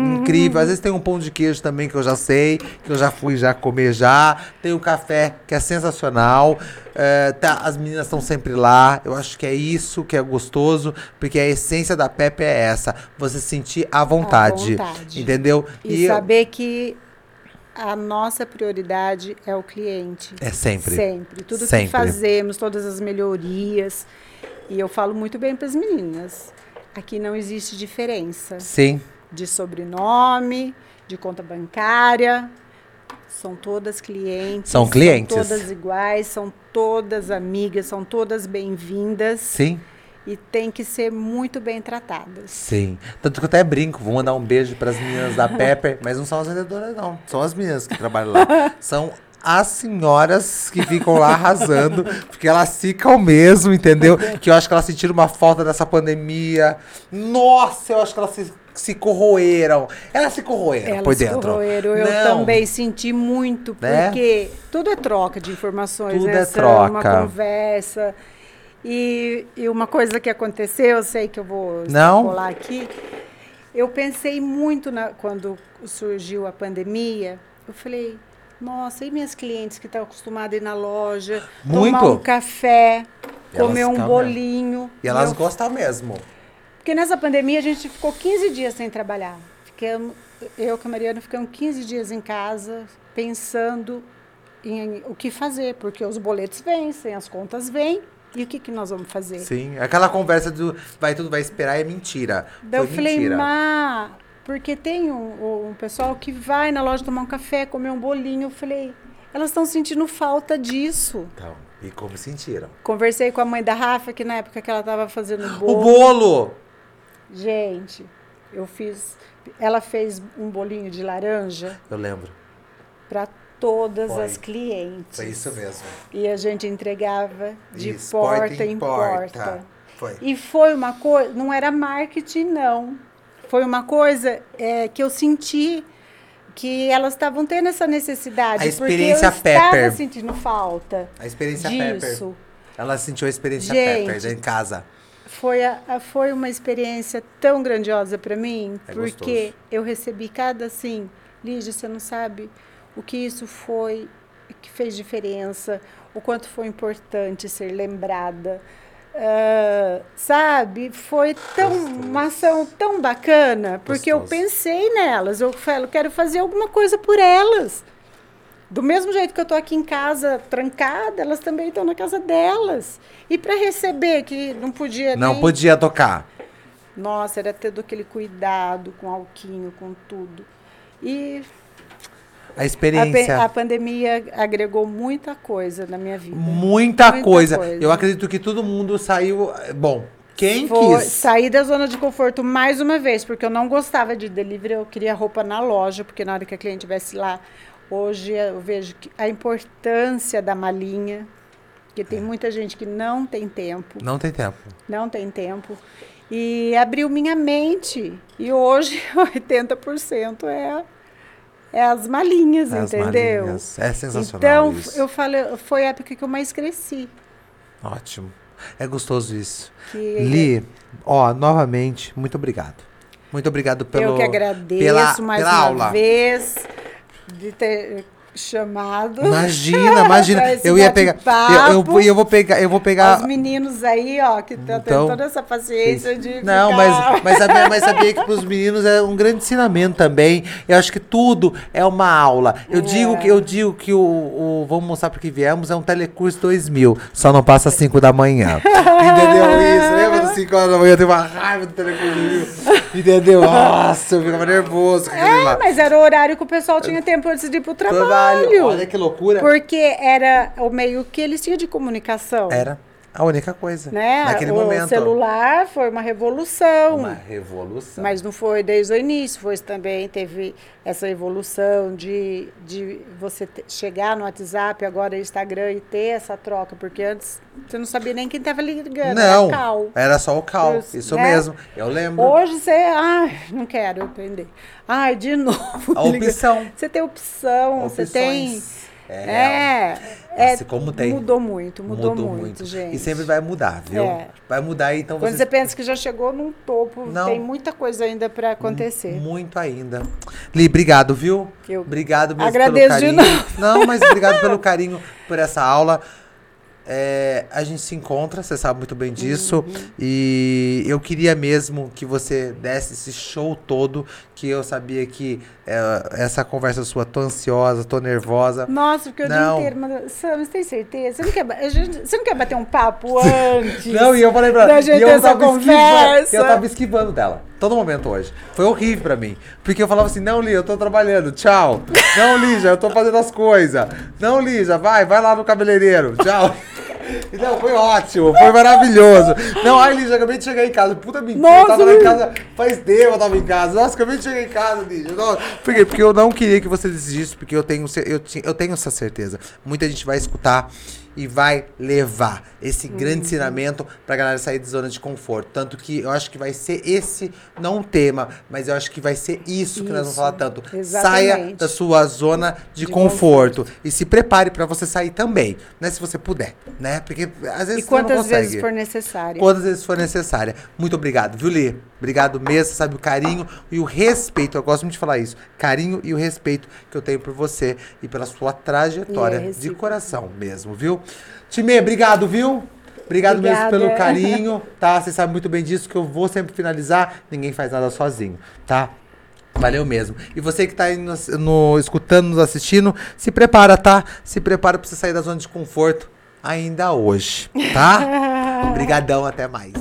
incrível. Às vezes tem um pão de queijo também que eu já sei, que eu já fui já comer já. Tem o café que é sensacional. É, tá, as meninas estão sempre lá. Eu acho que é isso que é gostoso, porque a essência da Pepper é essa, você se sentir à vontade, vontade. entendeu? E, eu- saber que a nossa prioridade é o cliente. é sempre. Sempre. Tudo Sempre. que fazemos, todas as melhorias. E eu falo muito bem para as meninas. Aqui não existe diferença Sim. De sobrenome, de conta bancária. São todas clientes. São clientes. São todas iguais, são todas amigas, são todas bem-vindas. Sim. E tem que ser muito bem tratadas. Sim. Tanto que eu até brinco, vou mandar um beijo para as meninas da Pepper, mas não são as vendedoras, não. São as meninas que trabalham lá. São as senhoras que ficam lá arrasando, porque elas ficam mesmo, entendeu? Que eu acho que elas sentiram uma falta dessa pandemia. Nossa, eu acho que elas se, se corroeram. Elas se corroeram Elas por dentro. corroeram. Eu Não. também senti muito, Né? porque tudo é troca de informações, Tudo né? é troca. Uma conversa. E, e uma coisa que aconteceu, eu sei que eu vou Não. extrapolar aqui. Eu pensei muito na, quando surgiu a pandemia. Eu falei, Nossa, e minhas clientes que estão acostumadas a ir na loja, Muito. tomar um café, comer um bolinho. E elas Meu gostam mesmo. Porque nessa pandemia a gente ficou 15 dias sem trabalhar. Ficamos, eu com a Mariana ficamos 15 dias em casa pensando em o que fazer, porque os boletos vencem, as contas vêm, e o que, que nós vamos fazer? Sim, aquela conversa do vai tudo vai esperar é mentira. Daí eu falei, mentira. Má, porque tem um, um pessoal que vai na loja tomar um café, comer um bolinho. Eu falei, elas estão sentindo falta disso. Então, e como sentiram? Conversei com a mãe da Rafa, que na época que ela estava fazendo O bolo. Gente, eu fiz. Ela fez um bolinho de laranja Eu lembro. para todas Foi. as clientes. Foi isso mesmo. E a gente entregava de Isso, porta, em porta. Foi. E foi uma coisa, não era marketing, não. Foi uma coisa é, que eu senti que elas estavam tendo essa necessidade. A experiência porque eu estava Pepper. sentindo falta A experiência Pepper. disso. Ela sentiu a experiência Gente. Pepper em casa. Foi, a- foi uma experiência tão grandiosa para mim, É porque gostoso. eu recebi cada assim, Lígia, você não sabe o que isso foi, que fez diferença, o quanto foi importante ser lembrada. Ah, sabe, foi tão uma ação tão bacana, porque eu Gostoso. pensei nelas, eu falo, quero fazer alguma coisa por elas. Do mesmo jeito que eu estou aqui em casa trancada, elas também estão na casa delas. E para receber, que não podia Não nem... podia tocar. Nossa, era tendo aquele cuidado com alquinho, com tudo. E A a, pe- experiência. a pandemia agregou muita coisa na minha vida. Muita, Muita coisa. coisa. Eu acredito que todo mundo saiu. Bom, quem Foi quis. sair da zona de conforto mais uma vez, porque eu não gostava de delivery, eu queria roupa na loja, porque na hora que a cliente estivesse lá, hoje eu vejo que a importância da malinha, porque É. tem muita gente que não tem tempo, Não tem tempo. não tem tempo, e abriu minha mente. E hoje 80% é, é as malinhas, As entendeu? malinhas. É sensacional Então, isso. eu falei, foi a época que eu mais cresci. Ótimo. É gostoso isso. Que Li, ó, novamente, muito obrigado. Muito obrigado pelo. eu que agradeço pela, mais pela uma aula. vez de ter chamado. Imagina, imagina. eu ia pegar. Eu, eu, eu vou pegar. Eu vou pegar. Os meninos aí, ó, que estão Então, tendo toda essa paciência de. Não, ficar- mas, mas, sabia, mas sabia que para os meninos é um grande ensinamento também. Eu acho que tudo é uma aula. Eu digo que eu digo que o, o Vamos Mostrar Porque Viemos é um telecurso 2000. Só não passa às 5 da manhã. Entendeu isso? Lembra das 5 horas da manhã? Eu tenho uma raiva do telecurso 2000. Entendeu? Nossa, eu ficava nervoso É, mas era o horário que o pessoal tinha tempo antes de ir pro trabalho. Trabalho. Olha que loucura. Porque era o meio que eles tinham de comunicação. Era a única coisa. né? Naquele o momento. celular foi uma revolução. Uma revolução. Mas não foi desde o início, foi também teve essa evolução de, de você chegar no WhatsApp, agora Instagram e ter essa troca, porque antes você não sabia nem quem estava ligando, Não, era cal. era só o cal. Isso, Isso né? mesmo. Eu lembro. Hoje você, ai, não quero aprender. Ai, de novo. A opção. Você tem opção, você tem. Opções. É. É, é, como tem. Mudou muito, mudou, muito, gente. E sempre vai mudar, viu? É. Vai mudar, então Quando vocês- você pensa que já chegou num topo, Não. tem muita coisa ainda para acontecer. Muito ainda. Li, obrigado, viu? Eu obrigado mesmo agradeço de pelo carinho. Não, mas obrigado pelo carinho por essa aula. É, a gente se encontra, você sabe muito bem disso. Uhum. E eu queria mesmo que você desse esse show todo, que eu sabia que é, essa conversa sua, tô ansiosa, tô nervosa. Nossa, porque o Não. dia inteiro. Mas, Sam, você tem certeza? Você não, quer, gente- você não quer bater um papo antes? Não, e eu falei pra ela. gente e eu tava esquivando- conversa. Eu tava esquivando dela. Todo momento hoje. Foi horrível pra mim. Porque eu falava assim: não, Li, eu tô trabalhando. Tchau. Não, Lígia, eu tô fazendo as coisas. Não, Lígia, vai, vai lá no cabeleireiro. Tchau. Então, foi ótimo, foi maravilhoso. Não, ai, Lígia, acabei de chegar em casa. Puta mentira, eu Nossa, tava lá em casa faz tempo, eu tava em casa. Nossa, acabei de chegar em casa, Lígia. Nossa. Por quê? Porque eu não queria que você desistisse, porque eu tenho, eu, eu tenho essa certeza. Muita gente vai escutar e vai levar esse grande Uhum. ensinamento pra galera sair da zona de conforto. Tanto que eu acho que vai ser esse, não o tema, mas eu acho que vai ser isso, que nós vamos Isso, falar tanto. Saia exatamente. da sua zona de, De conforto. E se prepare pra você sair também, né? Se você puder, né? Porque às vezes E você quantas não consegue. vezes for necessário. Quantas vezes for necessária. Muito obrigado, viu, Lê? Obrigado mesmo, você sabe o carinho e o respeito. Eu gosto muito de falar isso. Carinho e o respeito que eu tenho por você e pela sua trajetória é de coração mesmo, viu? Time, obrigado, viu? Obrigado mesmo Obrigada. pelo carinho, tá? Você sabe muito bem disso que eu vou sempre finalizar. Ninguém faz nada sozinho, tá? Valeu mesmo. E você que tá aí no, no- escutando, nos assistindo, se prepara, tá? Se prepara pra você sair da zona de conforto ainda hoje, tá? Obrigadão, até mais.